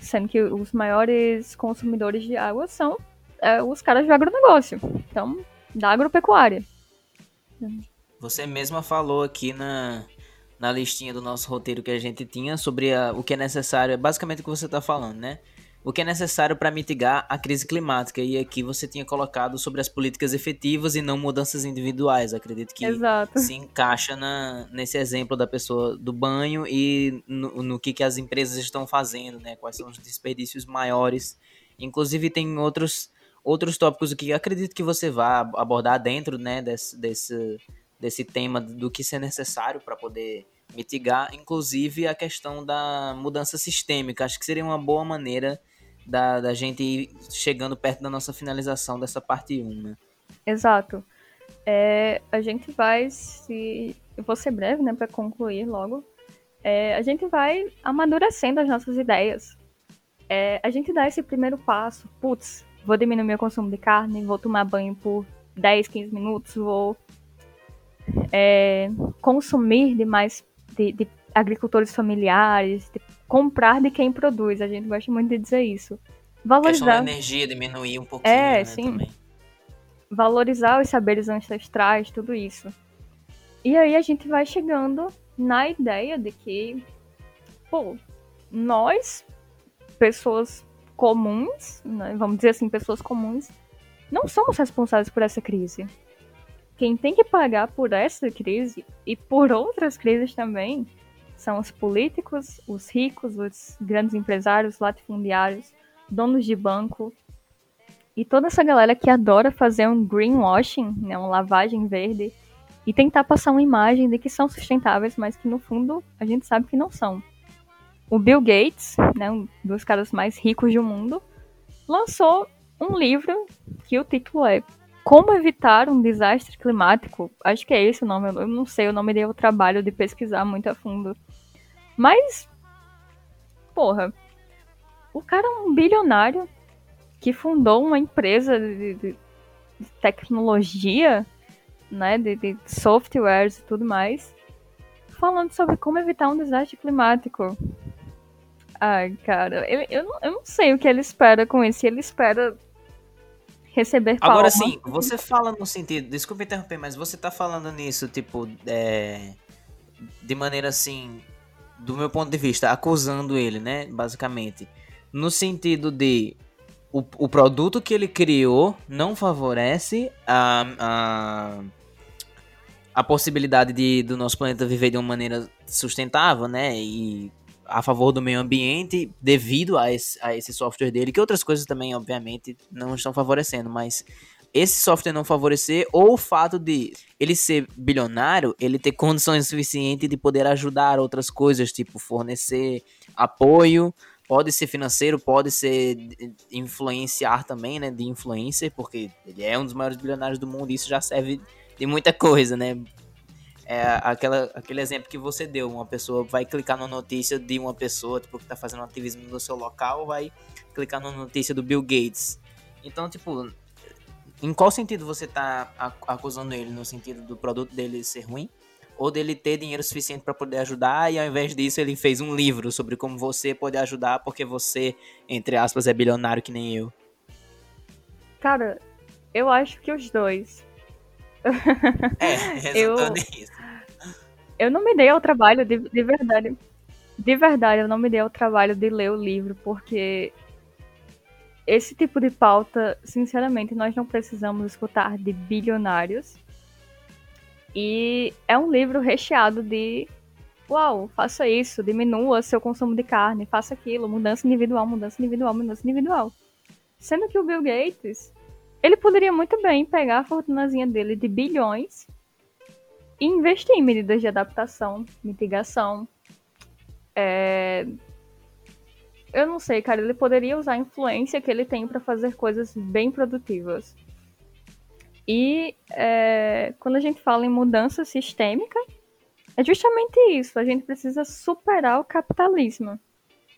sendo que os maiores consumidores de água são é, os caras do agronegócio, então da agropecuária. Você mesma falou aqui na, na listinha do nosso roteiro que a gente tinha sobre a, o que é necessário, é basicamente o que você está falando, né? o que é necessário para mitigar a crise climática. E aqui você tinha colocado sobre as políticas efetivas e não mudanças individuais. Acredito que Exato. se encaixa na, nesse exemplo da pessoa do banho e no, no que, que as empresas estão fazendo, né? Quais são os desperdícios maiores. Inclusive tem outros, outros tópicos que acredito que você vai abordar dentro né, desse, desse, desse tema do que é necessário para poder mitigar, inclusive a questão da mudança sistêmica. Acho que seria uma boa maneira da, da gente ir chegando perto da nossa finalização dessa parte 1, né? Exato. É, a gente vai se. Eu vou ser breve, né, para concluir logo. É, a gente vai amadurecendo as nossas ideias. É, a gente dá esse primeiro passo. Putz, vou diminuir meu consumo de carne, vou tomar banho por 10, 15 minutos, vou é, consumir de mais de, de agricultores familiares, de comprar de quem produz. A gente gosta muito de dizer isso. valorizar. A energia diminuir um pouquinho. É, né, sim. Também. Valorizar os saberes ancestrais, tudo isso. E aí a gente vai chegando na ideia de que, pô, nós, pessoas comuns, né, vamos dizer assim, pessoas comuns, não somos responsáveis por essa crise. Quem tem que pagar por essa crise e por outras crises também são os políticos, os ricos, os grandes empresários, latifundiários, donos de banco e toda essa galera que adora fazer um greenwashing, né, uma lavagem verde e tentar passar uma imagem de que são sustentáveis, mas que no fundo a gente sabe que não são. O Bill Gates, né, um dos caras mais ricos do mundo, lançou um livro que o título é Como Evitar um Desastre Climático. Acho que é esse o nome, eu não sei, o nome deu o trabalho de pesquisar muito a fundo. Mas, porra, o cara é um bilionário que fundou uma empresa de, de, de tecnologia, né, de, de softwares e tudo mais, falando sobre como evitar um desastre climático. Ai, cara, eu, eu, não, eu não sei o que ele espera com isso. Ele espera receber palma. Agora sim, você fala no sentido. Desculpa interromper, mas você tá falando nisso, tipo, é, de maneira assim. Do meu ponto de vista, acusando ele, né? Basicamente. No sentido de. O, o produto que ele criou não favorece a, a, a possibilidade de, do nosso planeta viver de uma maneira sustentável, né? E a favor do meio ambiente devido a esse, a esse software dele, que outras coisas também, obviamente, não estão favorecendo, mas esse software não favorecer, ou o fato de ele ser bilionário, ele ter condições suficientes de poder ajudar outras coisas, tipo fornecer apoio, pode ser financeiro, pode ser influenciar também, né, de influencer, porque ele é um dos maiores bilionários do mundo, e isso já serve de muita coisa, né? É aquela, aquele exemplo que você deu. Uma pessoa vai clicar na notícia de uma pessoa, tipo, que tá fazendo ativismo no seu local, vai clicar na notícia do Bill Gates. Então, tipo, em qual sentido você tá acusando ele? No sentido do produto dele ser ruim? Ou dele ter dinheiro suficiente para poder ajudar e ao invés disso ele fez um livro sobre como você pode ajudar porque você, entre aspas, é bilionário que nem eu? Cara, eu acho que os dois. É, [laughs] resultando eu, isso. Eu não me dei ao trabalho, de, de verdade. De verdade, eu não me dei ao trabalho de ler o livro, porque esse tipo de pauta, sinceramente, nós não precisamos escutar de bilionários. E é um livro recheado de uau, faça isso, diminua seu consumo de carne, faça aquilo, mudança individual, mudança individual, mudança individual. Sendo que o Bill Gates, ele poderia muito bem pegar a fortunazinha dele de bilhões e investir em medidas de adaptação, mitigação. É... Eu não sei, cara, ele poderia usar a influência que ele tem para fazer coisas bem produtivas. E é... quando a gente fala em mudança sistêmica, é justamente isso. A gente precisa superar o capitalismo.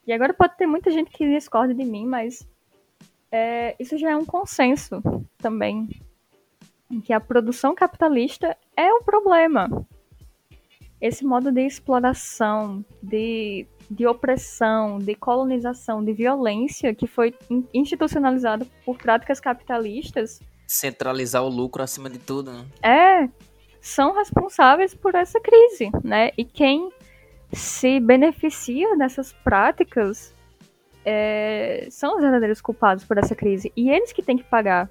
E agora pode ter muita gente que discorda de mim, mas é... isso já é um consenso também em que a produção capitalista é um problema. Esse modo de exploração, de, de opressão, de colonização, de violência que foi institucionalizado por práticas capitalistas. Centralizar o lucro acima de tudo, né? É, são responsáveis por essa crise, né? E quem se beneficia dessas práticas é, são os verdadeiros culpados por essa crise. E eles que têm que pagar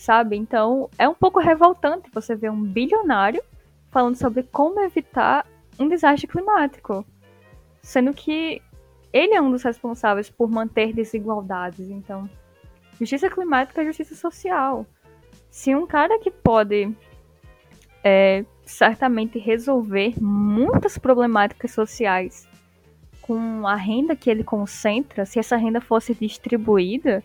sabe? Então é um pouco revoltante você ver um bilionário falando sobre como evitar um desastre climático, sendo que ele é um dos responsáveis por manter desigualdades. Então, justiça climática é justiça social. Se um cara que pode é, certamente resolver muitas problemáticas sociais com a renda que ele concentra, se essa renda fosse distribuída,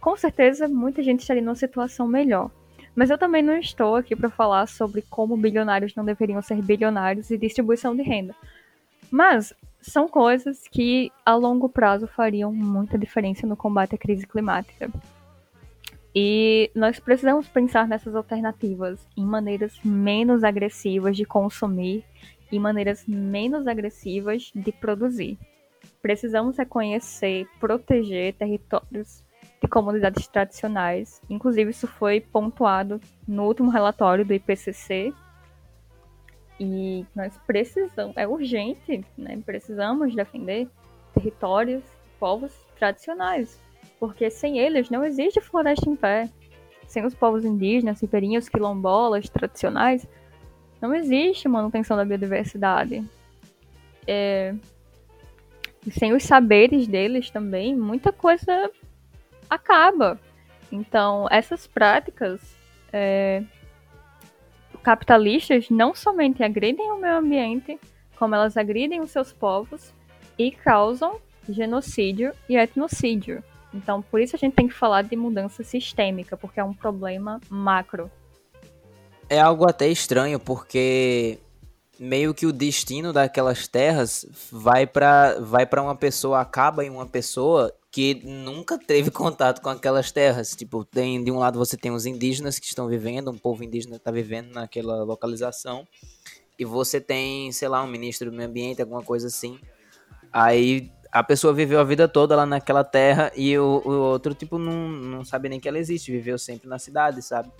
com certeza muita gente estaria numa situação melhor. Mas eu também não estou aqui para falar sobre como bilionários não deveriam ser bilionários e distribuição de renda. Mas são coisas que a longo prazo fariam muita diferença no combate à crise climática. E nós precisamos pensar nessas alternativas em maneiras menos agressivas de consumir e maneiras menos agressivas de produzir. precisamos reconhecer, proteger territórios de comunidades tradicionais. Inclusive, isso foi pontuado no último relatório do IPCC. E nós precisamos, é urgente, né? Precisamos defender territórios, povos tradicionais, porque sem eles não existe floresta em pé. Sem os povos indígenas, ribeirinhos, quilombolas tradicionais, não existe manutenção da biodiversidade. É... E sem os saberes deles também, muita coisa acaba. Então, essas práticas é, capitalistas não somente agridem o meio ambiente, como elas agridem os seus povos e causam genocídio e etnocídio. Então, por isso a gente tem que falar de mudança sistêmica, porque é um problema macro. É algo até estranho, porque meio que o destino daquelas terras vai para vai para uma pessoa, acaba em uma pessoa que nunca teve [laughs] contato com aquelas terras. Tipo, tem de um lado você tem os indígenas que estão vivendo, um povo indígena está vivendo naquela localização, e você tem, sei lá, um ministro do meio ambiente, alguma coisa assim. Aí a pessoa viveu a vida toda lá naquela terra e o, o outro, tipo, não, não sabe nem que ela existe, viveu sempre na cidade, sabe?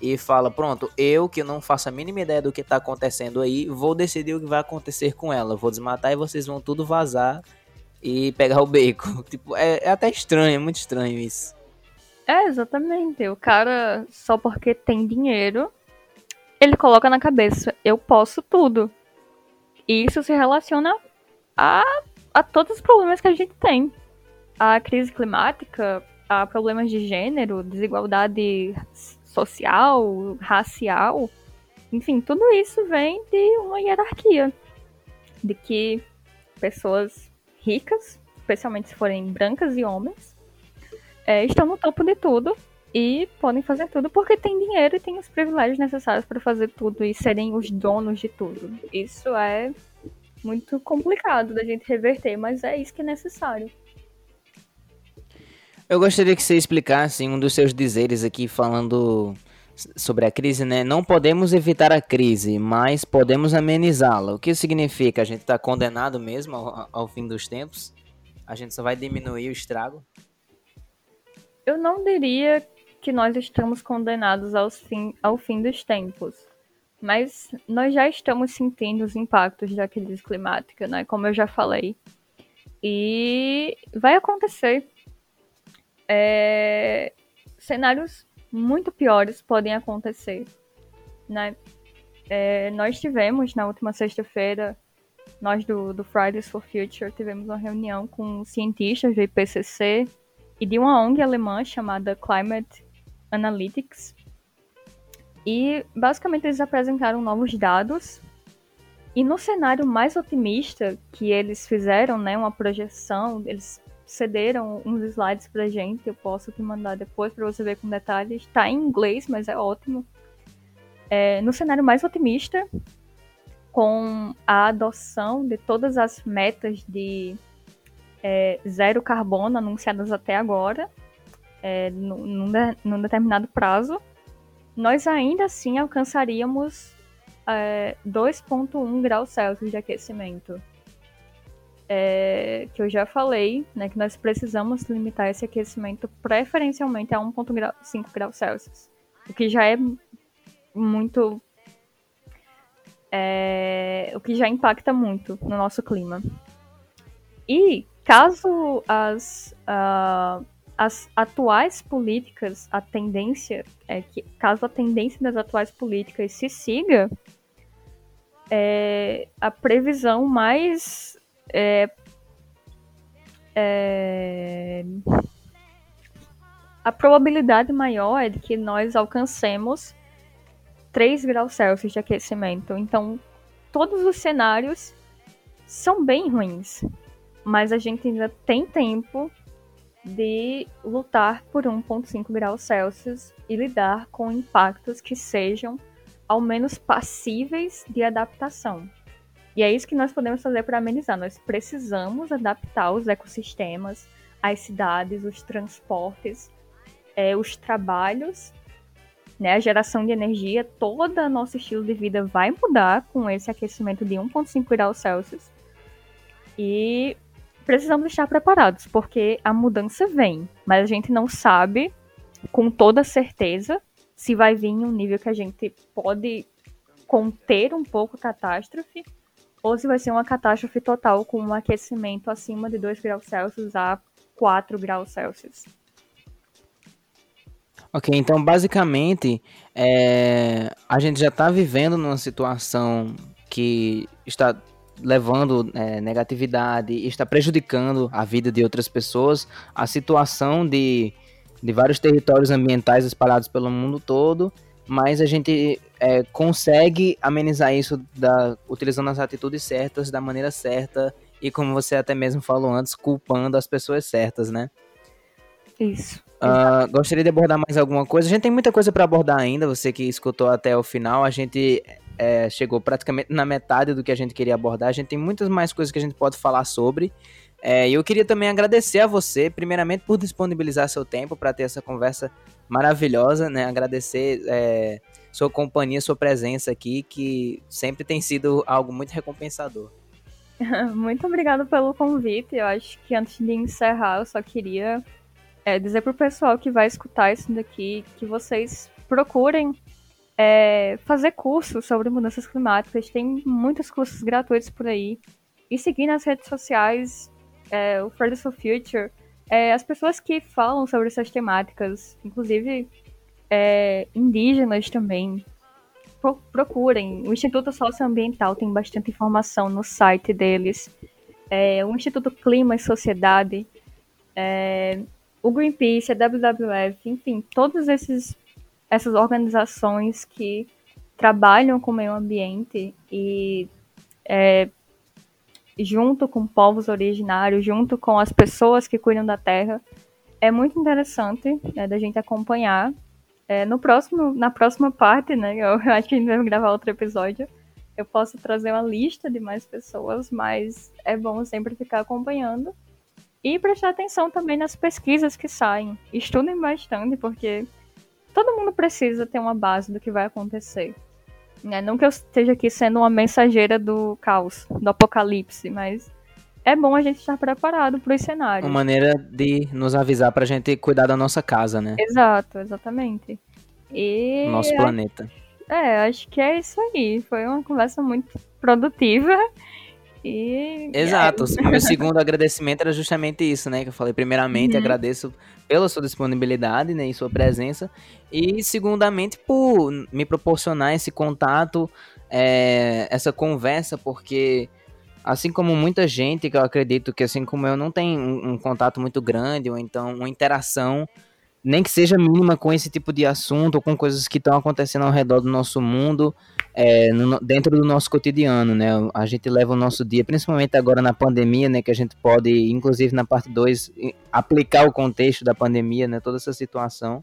E fala, pronto, eu que não faço a mínima ideia do que tá acontecendo aí, vou decidir o que vai acontecer com ela. Vou desmatar e vocês vão tudo vazar e pegar o bacon. [laughs] Tipo, é, é até estranho, é muito estranho isso. É, exatamente. O cara, só porque tem dinheiro, ele coloca na cabeça, eu posso tudo. E isso se relaciona a, a todos os problemas que a gente tem. A crise climática, a problemas de gênero, desigualdade social, racial. Enfim, tudo isso vem de uma hierarquia. De que pessoas ricas, especialmente se forem brancas e homens, é, estão no topo de tudo e podem fazer tudo porque têm dinheiro e têm os privilégios necessários para fazer tudo e serem os donos de tudo. Isso é muito complicado da gente reverter, mas é isso que é necessário. Eu gostaria que você explicasse um dos seus dizeres aqui falando sobre a crise, né? Não podemos evitar a crise, mas podemos amenizá-la. O que significa? A gente está condenado mesmo ao, ao, fim dos tempos? A gente só vai diminuir o estrago? Eu não diria que nós estamos condenados ao fim, ao fim dos tempos, mas nós já estamos sentindo os impactos da crise climática, né? Como eu já falei. E vai acontecer. É... Cenários muito piores podem acontecer, né? É, nós tivemos na última sexta-feira, nós do, do Fridays for Future tivemos uma reunião com cientistas do IPCC e de uma ONG alemã chamada Climate Analytics. E basicamente eles apresentaram novos dados. E no cenário mais otimista que eles fizeram, né, uma projeção, eles cederam uns slides pra gente, eu posso te mandar depois para você ver com detalhes. Tá em inglês, mas é ótimo. É, no cenário mais otimista, com a adoção de todas as metas de é, zero carbono anunciadas até agora, é, num, num, determinado prazo, nós ainda assim alcançaríamos é, 2,1 graus Celsius de aquecimento é, que eu já falei, né, que nós precisamos limitar esse aquecimento preferencialmente a 1,5 graus Celsius, o que já é muito. É, o que já impacta muito no nosso clima. E caso as, uh, as atuais políticas, a tendência é que, caso a tendência das atuais políticas se siga, é, a previsão mais é, é, a probabilidade maior é de que nós alcancemos 3 graus Celsius de aquecimento. Então, todos os cenários são bem ruins, mas a gente ainda tem tempo de lutar por 1,5 graus Celsius e lidar com impactos que sejam ao menos passíveis de adaptação. E é isso que nós podemos fazer para amenizar. Nós precisamos adaptar os ecossistemas, as cidades, os transportes, é, os trabalhos, né, a geração de energia, todo o nosso estilo de vida vai mudar com esse aquecimento de 1,5 graus Celsius. E precisamos estar preparados, porque a mudança vem, mas a gente não sabe com toda certeza se vai vir em um nível que a gente pode conter um pouco a catástrofe ou se vai ser uma catástrofe total com um aquecimento acima de 2 graus Celsius a 4 graus Celsius. Ok, então basicamente é, a gente já está vivendo numa situação que está levando é, negatividade e está prejudicando a vida de outras pessoas, a situação de, de vários territórios ambientais espalhados pelo mundo todo, mas a gente é, consegue amenizar isso da, utilizando as atitudes certas, da maneira certa e, como você até mesmo falou antes, culpando as pessoas certas, né? Isso. Uh, gostaria de abordar mais alguma coisa. A gente tem muita coisa para abordar ainda. Você que escutou até o final, a gente é, chegou praticamente na metade do que a gente queria abordar. A gente tem muitas mais coisas que a gente pode falar sobre. É, eu queria também agradecer a você, primeiramente, por disponibilizar seu tempo para ter essa conversa maravilhosa, né? Agradecer é, sua companhia, sua presença aqui, que sempre tem sido algo muito recompensador. [laughs] Muito obrigada pelo convite. Eu acho que antes de encerrar, eu só queria é, dizer pro pessoal que vai escutar isso daqui que vocês procurem é, fazer cursos sobre mudanças climáticas. Tem muitos cursos gratuitos por aí. E seguir nas redes sociais é, o Fridays for Future, é, as pessoas que falam sobre essas temáticas, inclusive é, indígenas também, pro, procurem. O Instituto Socioambiental tem bastante informação no site deles. É, o Instituto Clima e Sociedade, é, o Greenpeace, a WWF, enfim, todas esses, essas organizações que trabalham com o meio ambiente e é, junto com povos originários, junto com as pessoas que cuidam da terra, é muito interessante né, da gente acompanhar. É, no próximo, na próxima parte, né, [laughs] eu acho que a gente vai gravar outro episódio, eu posso trazer uma lista de mais pessoas, mas é bom sempre ficar acompanhando e prestar atenção também nas pesquisas que saem. Estudem bastante, porque todo mundo precisa ter uma base do que vai acontecer. Né? Não que eu esteja aqui sendo uma mensageira do caos, do apocalipse, mas é bom a gente estar preparado para os cenários. Uma maneira de nos avisar para a gente cuidar da nossa casa, né? Exato, exatamente. E nosso planeta. É, acho que é isso aí. Foi uma conversa muito produtiva. E... Exato. É. Meu segundo agradecimento era justamente isso, né? Que eu falei, primeiramente, uhum. agradeço pela sua disponibilidade né, e sua presença. E, segundamente, por me proporcionar esse contato, é, essa conversa, porque, assim como muita gente, que eu acredito que, assim como eu, não tem um, um contato muito grande, ou então uma interação nem que seja mínima com esse tipo de assunto ou com coisas que estão acontecendo ao redor do nosso mundo, é, no, dentro do nosso cotidiano, né? A gente leva o nosso dia, principalmente agora na pandemia, né? Que a gente pode, inclusive na parte 2, aplicar o contexto da pandemia, né? Toda essa situação.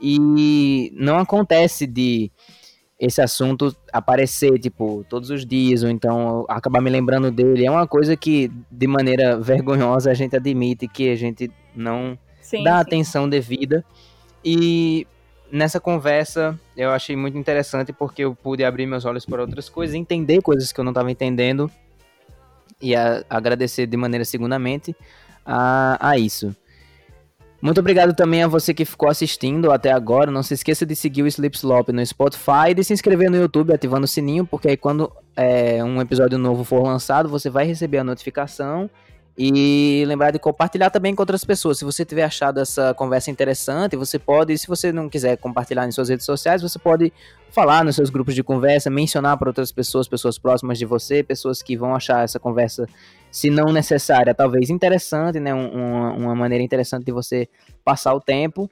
E não acontece de esse assunto aparecer, tipo, todos os dias, ou então acabar me lembrando dele. É uma coisa que, de maneira vergonhosa, a gente admite que a gente não sim, dá sim. atenção devida. E nessa conversa eu achei muito interessante porque eu pude abrir meus olhos para outras coisas, entender coisas que eu não estava entendendo e a, agradecer de maneira segundamente a, a isso. Muito obrigado também a você que ficou assistindo até agora. Não se esqueça de seguir o Sleep Slop no Spotify e de se inscrever no YouTube ativando o sininho, porque aí quando é, um episódio novo for lançado, você vai receber a notificação e lembrar de compartilhar também com outras pessoas. Se você tiver achado essa conversa interessante, você pode, se você não quiser compartilhar em suas redes sociais, você pode falar nos seus grupos de conversa, mencionar para outras pessoas, pessoas próximas de você, pessoas que vão achar essa conversa, se não necessária, talvez interessante, né? Uma, uma maneira interessante de você passar o tempo.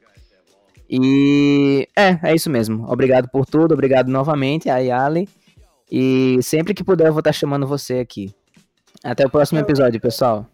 E é, é isso mesmo. Obrigado por tudo, obrigado novamente, a Yali. E sempre que puder, eu vou estar chamando você aqui. Até o próximo episódio, pessoal.